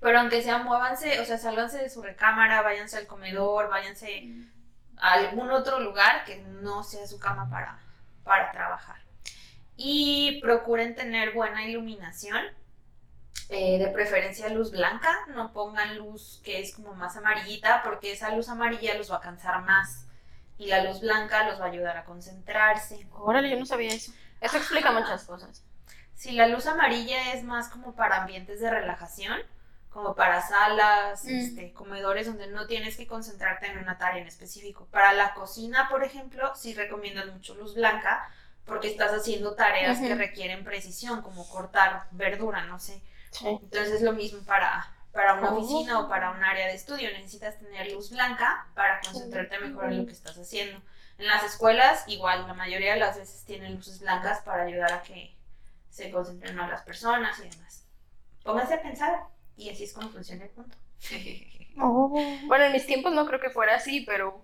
Pero aunque sea, muévanse, o sea, sálganse de su recámara, váyanse al comedor, váyanse a algún otro lugar que no sea su cama para, para trabajar. Y procuren tener buena iluminación, eh, de preferencia luz blanca, no pongan luz que es como más amarillita, porque esa luz amarilla los va a cansar más. Y la luz blanca los va a ayudar a concentrarse. Órale, yo no sabía eso. Eso explica muchas cosas. Si la luz amarilla es más como para ambientes de relajación, como para salas, Mm. este, comedores donde no tienes que concentrarte en una tarea en específico. Para la cocina, por ejemplo, sí recomiendan mucho luz blanca porque estás haciendo tareas que requieren precisión, como cortar verdura, no sé. Sí. Entonces es lo mismo para, para una Oh. oficina o para un área de estudio. Necesitas tener luz blanca para concentrarte mejor en lo que estás haciendo. En las escuelas, igual, la mayoría de las veces tienen luces blancas para ayudar a que se concentren más las personas y demás. Pónganse a pensar y así es como funciona el punto. [LAUGHS] Bueno, en mis tiempos no creo que fuera así, pero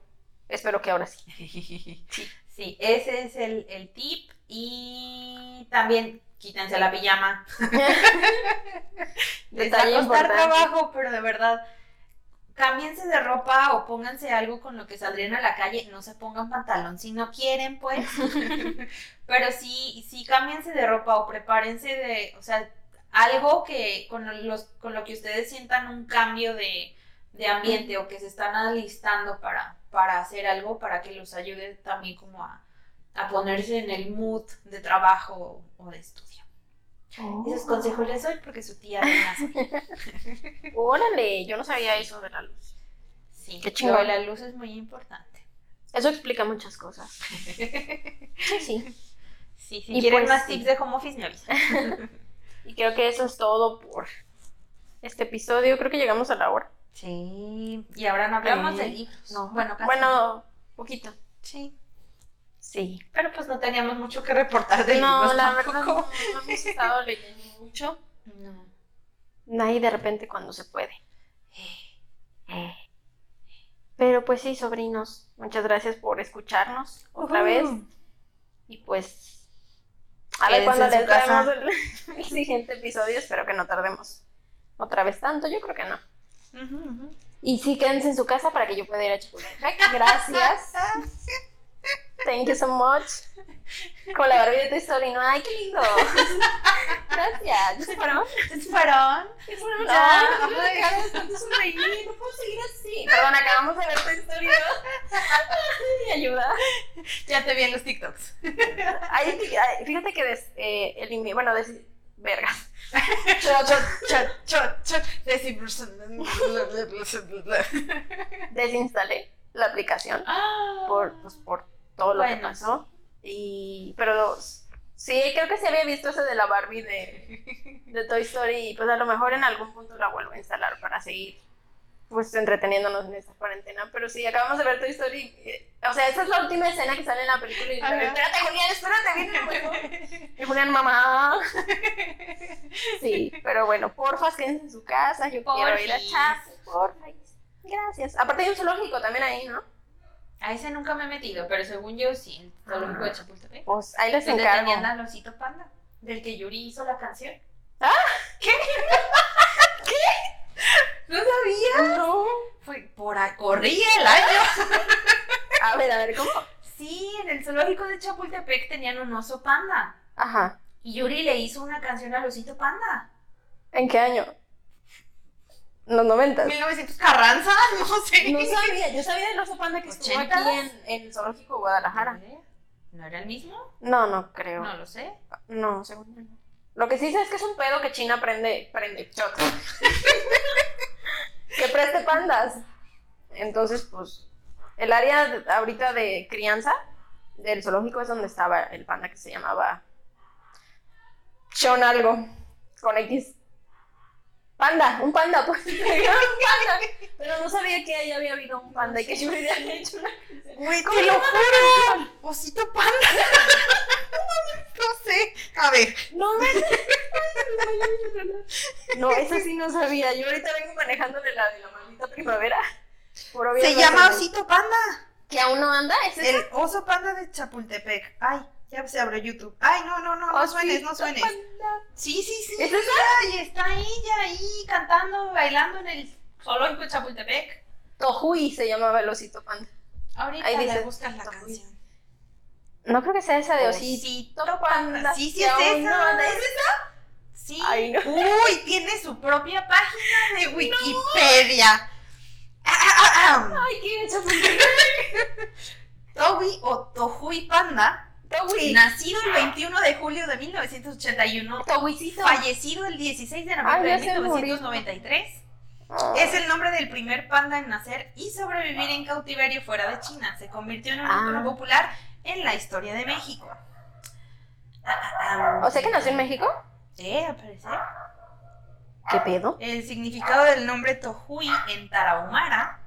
espero que ahora sí. Sí, ese es el, el tip. Y también quítense la pijama. [LAUGHS] Les va a costar trabajo, pero de verdad, cámbiense de ropa o pónganse algo con lo que saldrían a la calle. No se pongan pantalón si no quieren, pues. [LAUGHS] pero sí, sí, cámbiense de ropa o prepárense de, o sea, algo que con, los, con lo que ustedes sientan un cambio de, de ambiente o que se están alistando para, para hacer algo para que los ayude también como a, a ponerse en el mood de trabajo o de estudio. Esos consejos les doy porque su tía soy. [LAUGHS] Órale, yo no sabía eso de la luz. Sí, Qué de la luz es muy importante. Eso explica muchas cosas. [LAUGHS] Sí, sí. Sí, si Y quieren pues más sí. tips de home office, me avisan. Y creo que eso es todo por este episodio. Creo que llegamos a la hora. Sí, y ahora no hablamos de libros. No, bueno, casi. bueno, poquito. sí. Sí. Pero pues no teníamos mucho que reportar de No, libros la verdad no, tampoco. no hemos estado leyendo mucho. No. Ahí de repente cuando se puede. Pero pues sí, sobrinos, muchas gracias por escucharnos otra vez. Y pues, a ver su les traemos el, el [LAUGHS] siguiente episodio. Espero que no tardemos otra vez tanto. Yo creo que no. Y sí, quédense en su casa para que yo pueda ir a Chapultepec. Gracias. [LAUGHS] Thank you so much. Con la Barbie de Toy Story, ¿no? ¡Ay, qué lindo! Gracias. ¿Ya se fueron? ¿Se fueron? ¿Ya se fueron? Ya. Ay, no puedo dejar de tanto sonreír. No puedo seguir así. Perdón, acabamos de ver 2. Ay, ayuda. Ya te vi en los TikToks. Ay, fí- ay, fíjate que des- eh, el invi- bueno, des- vergas. Chot, chot, chot, chot, chot. Decir- Desinstalé la aplicación Ah. por, pues, por todo lo que pasó. Y, pero sí, creo que sí había visto ese de la Barbie de, [LAUGHS] de Toy Story y pues a lo mejor en algún punto la vuelvo a instalar para seguir pues entreteniéndonos en esta cuarentena. Pero sí, acabamos de ver Toy Story. eh, o sea, esa es la última escena que sale en la película y yo, espérate, Julián, espérate, viene el juego. [LAUGHS] Y Julián, mamá. Sí, [LAUGHS] pero bueno, porfa, quédense en su casa. Yo quiero ir a. Chapo, porfa. Gracias. Aparte hay un zoológico también ahí, ¿no? A ese nunca me he metido, pero según yo sí, el zoológico de Chapultepec. Pues ahí les encargo. tenían al osito panda, del que Yuri hizo la canción. ¿Ah? ¿Qué? [LAUGHS] ¿No sabía? No. Fue por ahí, corría el año. [LAUGHS] A ver, a ver, ¿cómo? Sí, en el zoológico de Chapultepec tenían un oso panda. Ajá. Y Yuri le hizo una canción al osito panda. ¿En qué año? Los noventas. 1900 Carranza, [LAUGHS] no sé. No sabía, yo sabía del oso panda que estuvo aquí en, en el zoológico de Guadalajara. ¿No era el mismo? No, no creo. No lo sé. No, según yo no. Lo que sí sé es que es un pedo que China prende, prende shot. [LAUGHS] que preste pandas. Entonces, pues, el área de- ahorita de crianza del zoológico es donde estaba el panda que se llamaba Sean algo, con X. Panda, un panda, pues. [LAUGHS] un panda. Pero no sabía que ahí había habido un panda y que yo había hecho una Güey, te lo juro. Osito panda. [LAUGHS] no sé. A ver. No, no, [LAUGHS] eso sí no sabía. Yo ahorita vengo manejando de la de la maldita primavera. Por Se llama. Osito Panda. ¿Que aún no anda? ¿Es? El oso panda de Chapultepec. Ay, ya se abrió YouTube. Ay, no, no, no, no Osito suenes, no suenes. Sí, sí, sí. ¿Es esa? Y está ella ahí cantando, bailando en el zoológico de Chapultepec. Tohui se llamaba el osito panda. Ahorita Ahí le dice buscas la Tohui. canción. No creo que sea esa de osito Osito panda. Sí, sí es no esa. ¿Es esa? Sí. Ay, no. Uy, tiene su propia página de Wikipedia. Ah, ah, ah, ah. Ay, qué Chapultepec. [LAUGHS] Toby o Tohui Panda, Tohui. nacido el 21 de julio de 1981, Tohuicito. fallecido el 16 de noviembre Ay, de ya se murió. 1993. Ah. Es el nombre del primer panda en nacer y sobrevivir en cautiverio fuera de China. Se convirtió en un Ah. popular en la historia de México. Ah. O sea que nació en México. Sí, al parecer. ¿Qué pedo? El significado del nombre Tohui en Tarahumara.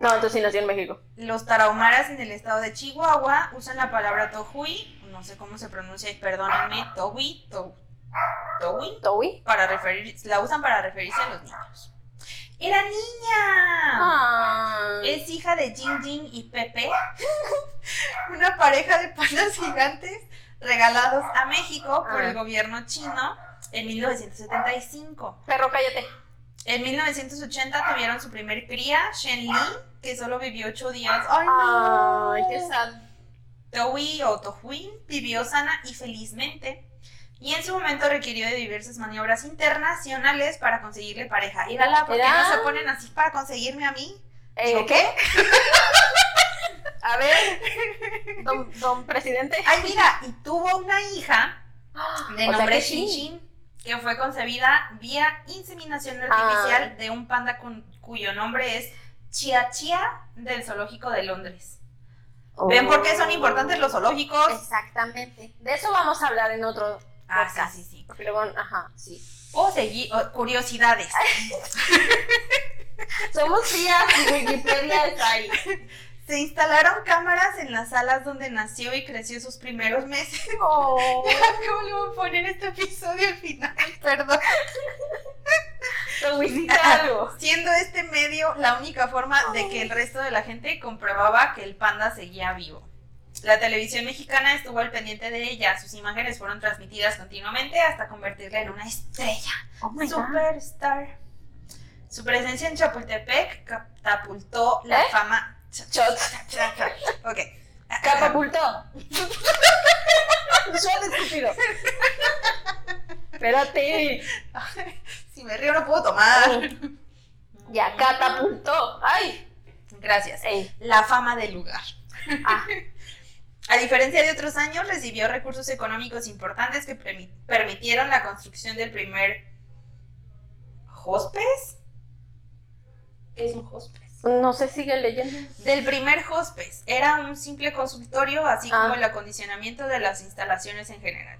No, entonces sí nació en México. Los tarahumaras en el estado de Chihuahua usan la palabra Tohui, no sé cómo se pronuncia, perdónenme, Tohui, to, Tohui, Tohui. para referir, la usan para referirse a los niños. ¡Era niña! Ah. Es hija de Jin Jin y Pepe, [LAUGHS] una pareja de pandas gigantes regalados a México por Ah. el gobierno chino en 1975. Perro, cállate. En 1980 tuvieron su primer cría, Shen Li, que solo vivió 8 días. ¡Ay, no! Ay, qué sad. Towi o Tohui vivió sana y felizmente. Y en su momento requirió de diversas maniobras internacionales para conseguirle pareja. ¿por qué no se ponen así para conseguirme a mí? Eh, ¿Qué? [LAUGHS] A ver, don, don presidente. Ay, mira, y tuvo una hija de [GASPS] nombre Shin. Shin, que fue concebida vía inseminación artificial de un panda cuyo nombre es Chia Chia del zoológico de Londres. ¿Ven por qué son importantes los zoológicos? Exactamente. De eso vamos a hablar en otro Ah, podcast. sí, sí, sí. Porque luego, ajá, sí. O seguir, o curiosidades. [LAUGHS] Somos y Wikipedia está ahí. [LAUGHS] Se instalaron cámaras en las salas donde nació y creció sus primeros meses. [LAUGHS] Oh, ¿Cómo le voy a poner este episodio al final? [LAUGHS] Perdón. algo. Siendo este medio la única forma de que el resto de la gente comprobaba que el panda seguía vivo. La televisión mexicana estuvo al pendiente de ella. Sus imágenes fueron transmitidas continuamente hasta convertirla en una estrella. Oh. Superstar. Su presencia en Chapultepec catapultó la ¿Eh? fama. Shots. Ok. Catapultó. Shot estúpido. Espérate. Si me río no puedo tomar. Ya, catapultó. Ay. Gracias. Ey. La fama del lugar. Ah, [LAUGHS] A diferencia de otros años, recibió recursos económicos importantes que permitieron la construcción del primer hospice. ¿Qué es un hospice? No se sigue leyendo. Del primer hospice. Era un simple consultorio, así como Ah. el acondicionamiento de las instalaciones en general.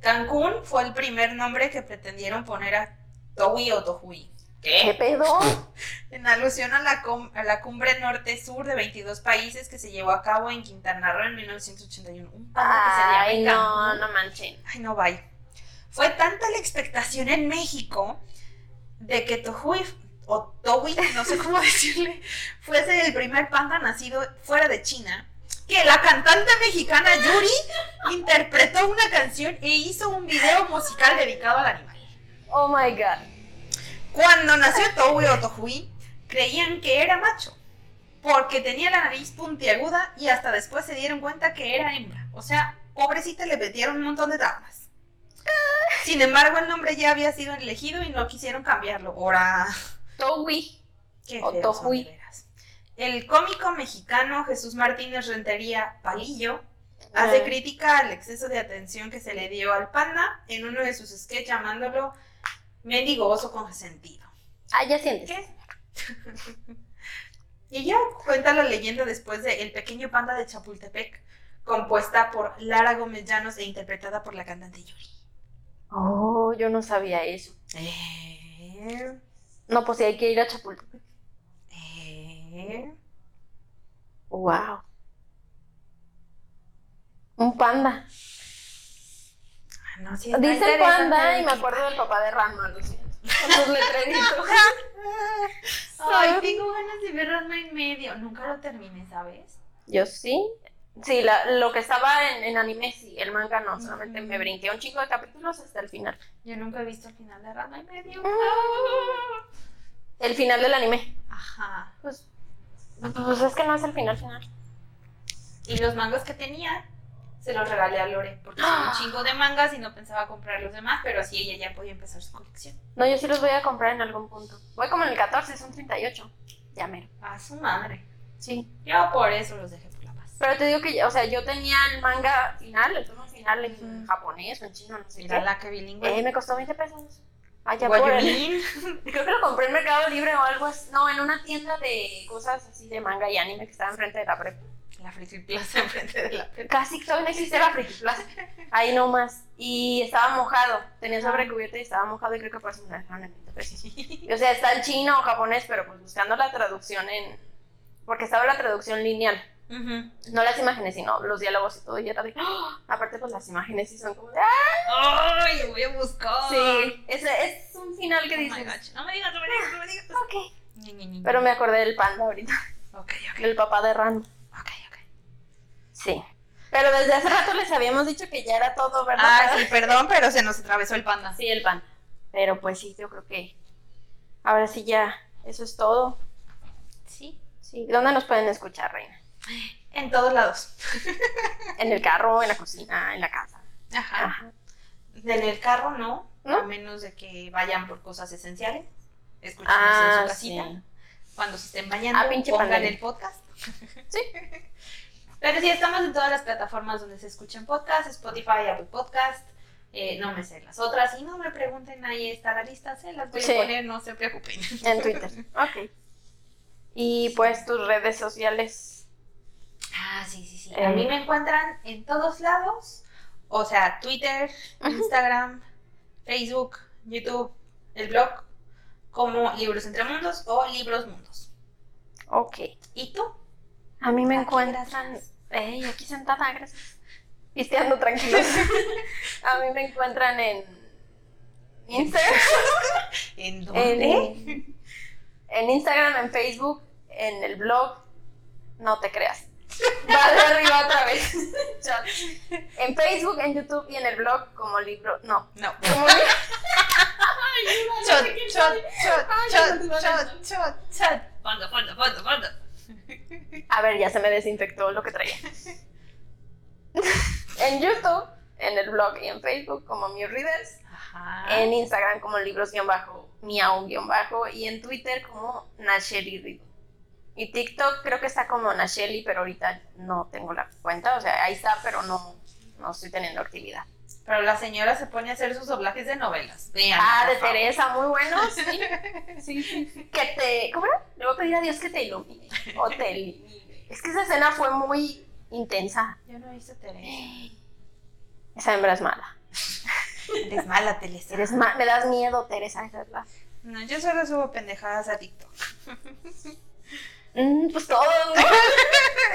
Cancún fue el primer nombre que pretendieron poner a Tohui o Tohui. ¿Qué pedo? [LAUGHS] En alusión a la, a la cumbre norte-sur de 22 países que se llevó a cabo en Quintana Roo en 1981. Un panda que se Ay, no, no manchen. Ay, no, vaya. Fue tanta la expectación en México de que Tohui o Tohui, no sé cómo [LAUGHS] decirle, fuese el primer panda nacido fuera de China, que la cantante mexicana Yuri interpretó una canción e hizo un video musical dedicado al animal. Oh my god. Cuando nació Tohui o Tohui, creían que era macho, porque tenía la nariz puntiaguda y hasta después se dieron cuenta que era hembra. O sea, pobrecita le metieron un montón de traumas. Sin embargo, el nombre ya había sido elegido y no quisieron cambiarlo. Ahora, Towi. O Tohui. El cómico mexicano Jesús Martínez Rentería Palillo hace crítica al exceso de atención que se le dio al panda en uno de sus sketches llamándolo mendigo oso con sentido. Ah, ya sientes. ¿Qué? [LAUGHS] y ya cuenta la leyenda después de El pequeño panda de Chapultepec, compuesta por Lara Gómez Llanos e interpretada por la cantante Yuri. Oh, yo no sabía eso. Eh, No, pues sí hay que ir a Chapultepec. eh. Wow. Un panda. Ah, no, sí Dice panda y me acuerdo del papá de Ranma, lo siento. [LAUGHS] Con sus letreritos. Ay, tengo ganas de ver Ranma en medio. Nunca lo terminé, ¿sabes? Yo sí. Sí, la- lo que estaba en, en anime, sí. El manga no, solamente me brinqué un chico de capítulos hasta el final. Yo nunca he visto el final de Ranma en medio. Ah. El final del anime. Ajá. Pues, pues es que no es el final final. Y los mangas que tenía se los regalé a Lore porque son un [GASPS] chingo de mangas y no pensaba comprar los demás, pero así ella ya podía empezar su colección. No, yo sí los voy a comprar en algún punto. Voy como en el 14, son 38. Ya mero. A su madre. Sí. Yo por eso los dejé. Pero te digo que, o sea, yo tenía el manga final, el tomo final en japonés o en chino, no sé qué. la que bilingüe. Eh, me costó 20 pesos. Allá por el... Creo que lo compré en Mercado Libre o algo así. No, en una tienda de cosas así de manga y anime que estaba enfrente de la prepa. La Friki Plaza [LAUGHS] enfrente de la Casi todavía no existe la Friki Plaza. Ahí nomás. Y estaba mojado. Tenía sobrecubierta y estaba mojado y creo que por eso me dejaron en 20 pesos. O sea, está en chino o japonés, pero pues buscando la traducción en... Porque estaba la traducción lineal. No las imágenes, sino los diálogos y todo. Y era de... ¡ah! Aparte, pues las imágenes sí son como de... ¡ah! Ay, voy a buscar. Sí, es, es un final que Oh my dices... gosh. No me digas, no me digas, no me digas. Ok. Ñe, Ñe, Pero me acordé del panda ahorita. Ok, ok. Del papá de Ran. Ok, ok. Sí. Pero desde hace rato les habíamos dicho que ya era todo, ¿verdad? Ah, sí, perdón, pero se nos atravesó el panda. Sí, el panda. Pero pues sí, yo creo que ahora sí ya, eso es todo. Sí. Sí. ¿Dónde nos pueden escuchar, Reina? En todos lados. En el carro, en la cocina, en la casa. Ajá. Ajá. En el carro no, ¿No? a menos de que vayan por cosas esenciales. Escúchenos en Ah, su casita. sí. Cuando se estén bañando, Ah, pinche pongan el podcast. Sí. [LAUGHS] Pero sí, estamos en todas las plataformas donde se escuchan podcasts, Spotify, Apple Podcast. eh, no me sé las otras y no me pregunten, ahí está la lista, se las voy Sí. a poner, no se preocupen. En Twitter. [LAUGHS] Ok. Y pues tus redes sociales. Ah, sí, sí, sí. Eh. A mí me encuentran en todos lados. O sea, Twitter. Instagram, Facebook, YouTube, el blog, como Libros Entre Mundos o Libros Mundos. Ok. ¿Y tú? A mí me Aquí, encuentran. Ey, aquí sentada, gracias. Pisteando tranquilos. [LAUGHS] A mí me encuentran en Instagram. [LAUGHS] ¿En En, en Instagram, en Facebook, en el blog. No te creas. Va de arriba otra vez. En Facebook, en YouTube y en el blog como libro. No. No. Como [LAUGHS] li- Shot, shot, shot, shot, shot, shot, shot. Fondo, fondo, fondo, fondo. [LAUGHS] A ver, ya se me desinfectó lo que traía. [LAUGHS] en YouTube, en el blog y en Facebook como Mew Readers. Ajá. En Instagram como libros-miau-bajo y en Twitter como Nacheli Rido. Y TikTok creo que está como Nacheli, pero ahorita no tengo la cuenta. O sea, ahí está, pero no, no estoy teniendo actividad. Pero la señora se pone a hacer sus doblajes de novelas. Vean. Ah, de favor. Teresa, muy bueno, [LAUGHS] sí. Sí, sí, sí. Que te. ¿Cómo era? Le voy a pedir a Dios que te ilumine. O te ilumine. Es que esa escena fue muy intensa. Yo no he visto Teresa. [GASPS] Esa hembra es mala. Eres mala, Teresa. Eres ma- me das miedo, Teresa, esa es la. No, yo solo subo pendejadas a TikTok. [LAUGHS] Mm, pues todo, ¿no? [LAUGHS]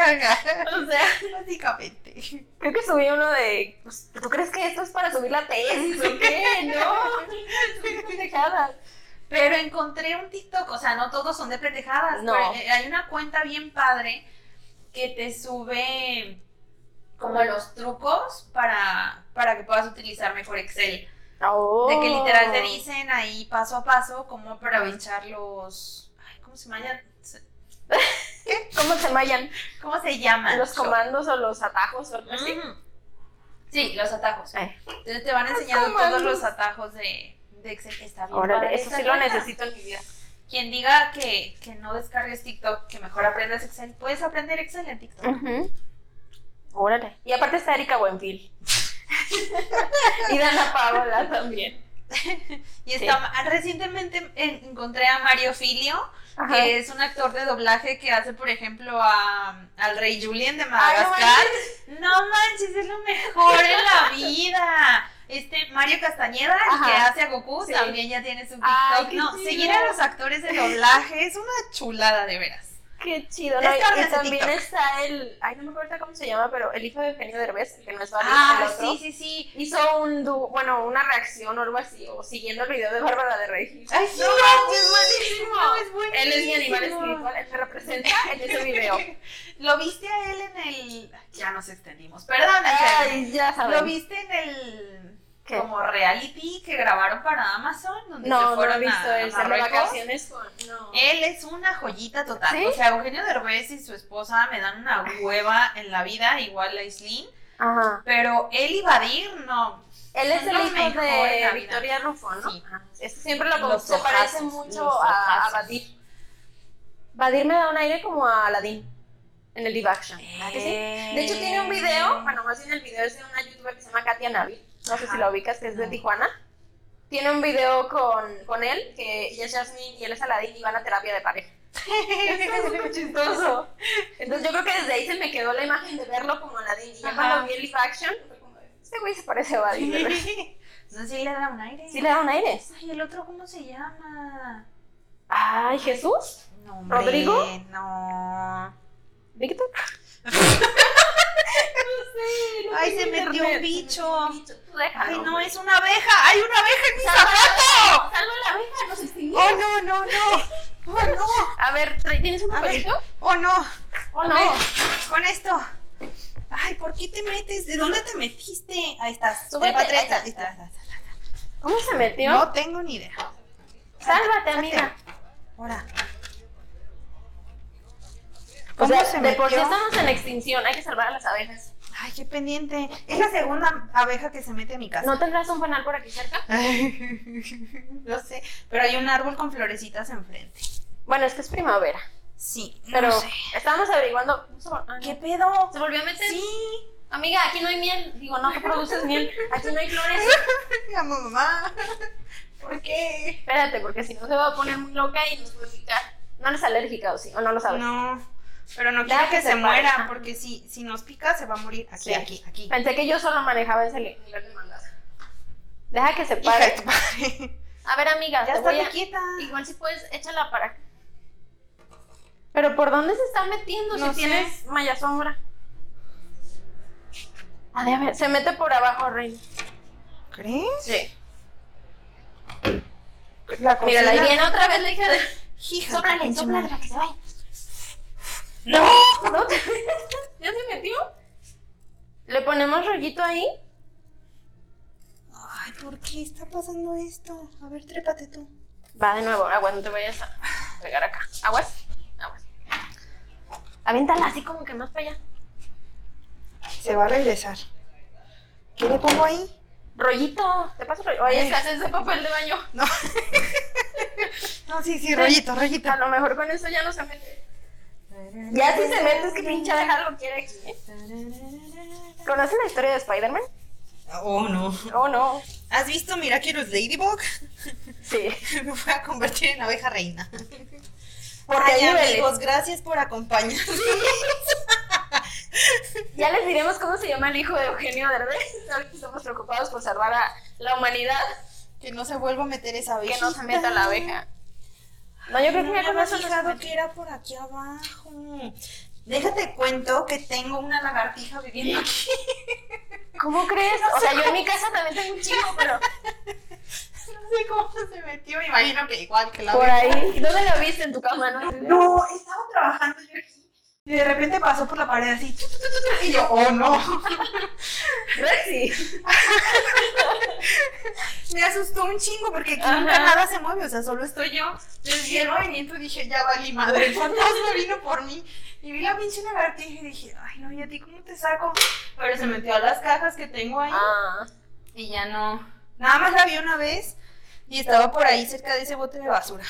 O sea, Básicamente. creo que subí uno de. Pues, ¿Tú crees que esto es para subir la tesis o qué? No, pendejadas. Pero encontré un TikTok, o sea, no todos son de pendejadas. No. pero, eh, hay una cuenta bien padre que te sube como los trucos para, para que puedas utilizar mejor Excel. Oh. De que literal te dicen ahí paso a paso cómo aprovechar los... Ay, ¿Cómo se llaman? ¿Cómo se mallan? ¿Cómo se llaman? ¿Los comandos o los atajos o algo así? Sí, los atajos. Eh, Entonces te van enseñando todos comandos. los atajos de, de Excel. Está bien. Órale, padre eso sí lo necesito en mi vida. Quien diga que, que no descargues TikTok, que mejor aprendas Excel, puedes aprender Excel en TikTok. Órale. Y aparte está Erika Buenfil. [LAUGHS] y Dana Paola también. [LAUGHS] Y está, recientemente en- encontré a Mario Filio, Ajá. que es un actor de doblaje que hace, por ejemplo, a, al Rey Julien de Ay, no Madagascar. no manches, es lo mejor en la vida. Este Mario Castañeda, el Ajá. que hace a Goku, Sí. también ya tiene su TikTok. Ay, no, seguir a los actores de doblaje es una chulada, de veras. Qué chido, ¿no? Y- también está el, ay, no me acuerdo cómo se llama, pero el hijo de Eugenio Derbez, el que no es Barry, el Ah, otro, sí, sí, sí. hizo un, du- bueno, una reacción o algo así, o siguiendo el video de Bárbara de Regil. Ay, sí, No, es buenísimo. es buenísimo. Él es mi animal espiritual, él me representa en ese video. [LAUGHS] Lo viste a él en el. Ya nos extendimos. Perdón, Ay, ya sabes. Lo viste en el. ¿Qué? Como reality que grabaron para Amazon, donde No, se no fueron he visto, a, vacaciones con, no. Él es una joyita total. ¿Sí? O sea, Eugenio Derbez y su esposa me dan una hueva en la vida, igual la Islin. Ajá. Pero él y Badir, no. Él es el hijo de. Victoria Rufo, ¿no? Sí. Ajá. Este siempre lo Los se parece mucho a, a. Badir. Badir me da un aire como a Aladdin en el live action. ¿verdad que sí? De hecho, tiene un video, bueno, más bien el video es de una youtuber que se llama Katia Navi. No sé si la ubicas, que es de. Tijuana. Tiene un video con, con él, que ella es Jasmine y él es Aladdin y van a terapia de pareja. [LAUGHS] Está súper chistoso. Entonces yo creo que desde ahí se me quedó la imagen de verlo como Aladdin. Y ya cuando vi el live action, fue como, este güey se parece a de verdad. No, sí le da un aire. Sí le da un aire. Ay, el otro, ¿cómo se llama? Ay, Jesús. No, hombre, ¿Rodrigo? No. Víctor. Ay, se metió un bicho. Ay, no, es es una abeja. ¡Hay una abeja en mi zapato! Salva la abeja, nos extinguimos. ¡Oh, no, no, no! ¡Oh, no! A ver, ¿tienes un papelito? ¡Oh, no! ¿O A no? con esto. Ay, ¿por qué te metes? ¿De dónde te metiste? Ahí estás. Súbete, Trepa, trepa. ahí está. Ahí está, ahí está. ¿Cómo se metió? No tengo ni idea. Sálvate, amiga. Ahora. O ¿Cómo sea, se de por sí estamos en extinción, hay que salvar a las abejas. Ay, qué pendiente. Es la segunda abeja que se mete a mi casa. ¿No tendrás un panal por aquí cerca? Lo [LAUGHS] sé, pero hay un árbol con florecitas enfrente. Bueno, es que es primavera. Sí, Pero no sé. estábamos averiguando. Ah, no. ¿Qué pedo? ¿Se volvió a meter? Sí. Amiga, aquí no hay miel. Digo, no, que produces miel. Aquí no hay flores. [LAUGHS] Mi mamá. ¿Por qué? Espérate, porque si no se va a poner muy loca y nos puede picar. No eres alérgica o sí, o no lo sabes. No, pero no quiero que, que se, se muera, porque si, si nos pica se va a morir. Aquí, Sí. aquí, aquí. Pensé que yo solo manejaba ese nivel de maldad. Deja que se Hija pare. [LAUGHS] A ver, amiga, Ya te está voy a... quieta. Igual si puedes, échala para acá. Pero ¿por dónde se está metiendo No si sé. tienes malla sombra? A ver, a ver, se mete por abajo, Reina. ¿Crees? Sí. La Mira, ahí viene otra vez la hija de... Hija madre. para que se vaya. ¡No! No te- [LAUGHS] ¿Ya se metió? ¿Le ponemos rollito ahí? Ay, ¿por qué está pasando esto? A ver, trépate tú. Va de nuevo, aguas, no te vayas a pegar acá. Aguas, aguas. Aviéntala así como que más para allá. Se va a regresar. ¿Qué le pongo ahí? Rollito, te paso rollito. Oye, es que haces de papel de baño. No. [LAUGHS] no, sí, sí, rollito, rollito. A lo mejor con eso ya no se mete. Ya si se mete, es que pinche dejarlo quiere aquí. ¿eh? ¿Conoces la historia de Spider-Man? Oh, no. Oh, no. ¿Has visto Miraculous Ladybug? Sí. [LAUGHS] Me voy a convertir en abeja reina. Porque Ay, amigos, gracias por acompañarnos. Ya les diremos cómo se llama el hijo de Eugenio Derbez. Ahorita estamos preocupados por salvar a la humanidad. Que no se vuelva a meter esa abeja. Que no se meta la abeja. No, yo creo que No me había fijado que era por aquí abajo. Déjate cuento que tengo una lagartija viviendo aquí. ¿Cómo [LAUGHS] crees? O sea, yo en mi casa también tengo un chico, pero [LAUGHS] No sé cómo se metió, me imagino que igual que la por ahí. ¿Dónde lo viste en tu cama, no? No, estaba trabajando yo aquí. Y de repente pasó por la pared así. Y yo, oh no. Rexy. [LAUGHS] Me asustó un chingo porque aquí Ajá. nunca nada se mueve, o sea, solo estoy yo. Entonces vi el movimiento y dije, ya valí madre, el fantasma vino por mí. Y vi la pinche lagartija y dije, ay no, ¿y a ti cómo te saco? Pero se metió a las cajas que tengo ahí Ah. y ya no. Nada más la vi una vez y estaba por ahí cerca de ese bote de basura.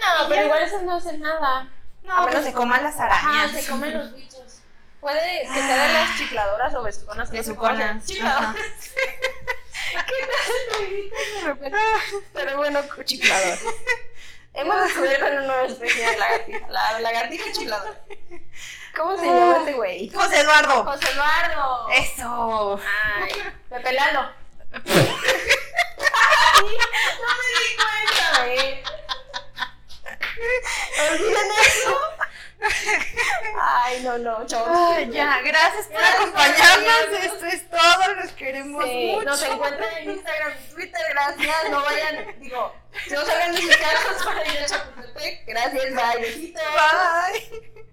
No, pero igual esas no hacen nada. No, menos se que- coman las Ajá, arañas. se comen los bichos. Puede que sea de las chifladoras o besuconas que De se suconas. comen. Chifladoras. ¿Qué tal de repente? Pero bueno, chiflador. Hemos descubierto una nueva especie de lagartija. La lagartija chifladora. ¿Cómo se llama este güey? José Eduardo. José Eduardo. Eso. Ay, Pepe Lalo. [LAUGHS] no me di cuenta, güey. Olviden eso. Ay, no, no, chavos. Ya, gracias por acompañarnos. Esto es todo. Los queremos Sí, mucho. nos encuentran en Instagram y Twitter, gracias. No vayan, digo, no salgan de sus casas para ir a Chapultepec. Gracias, bye, besitos. Bye.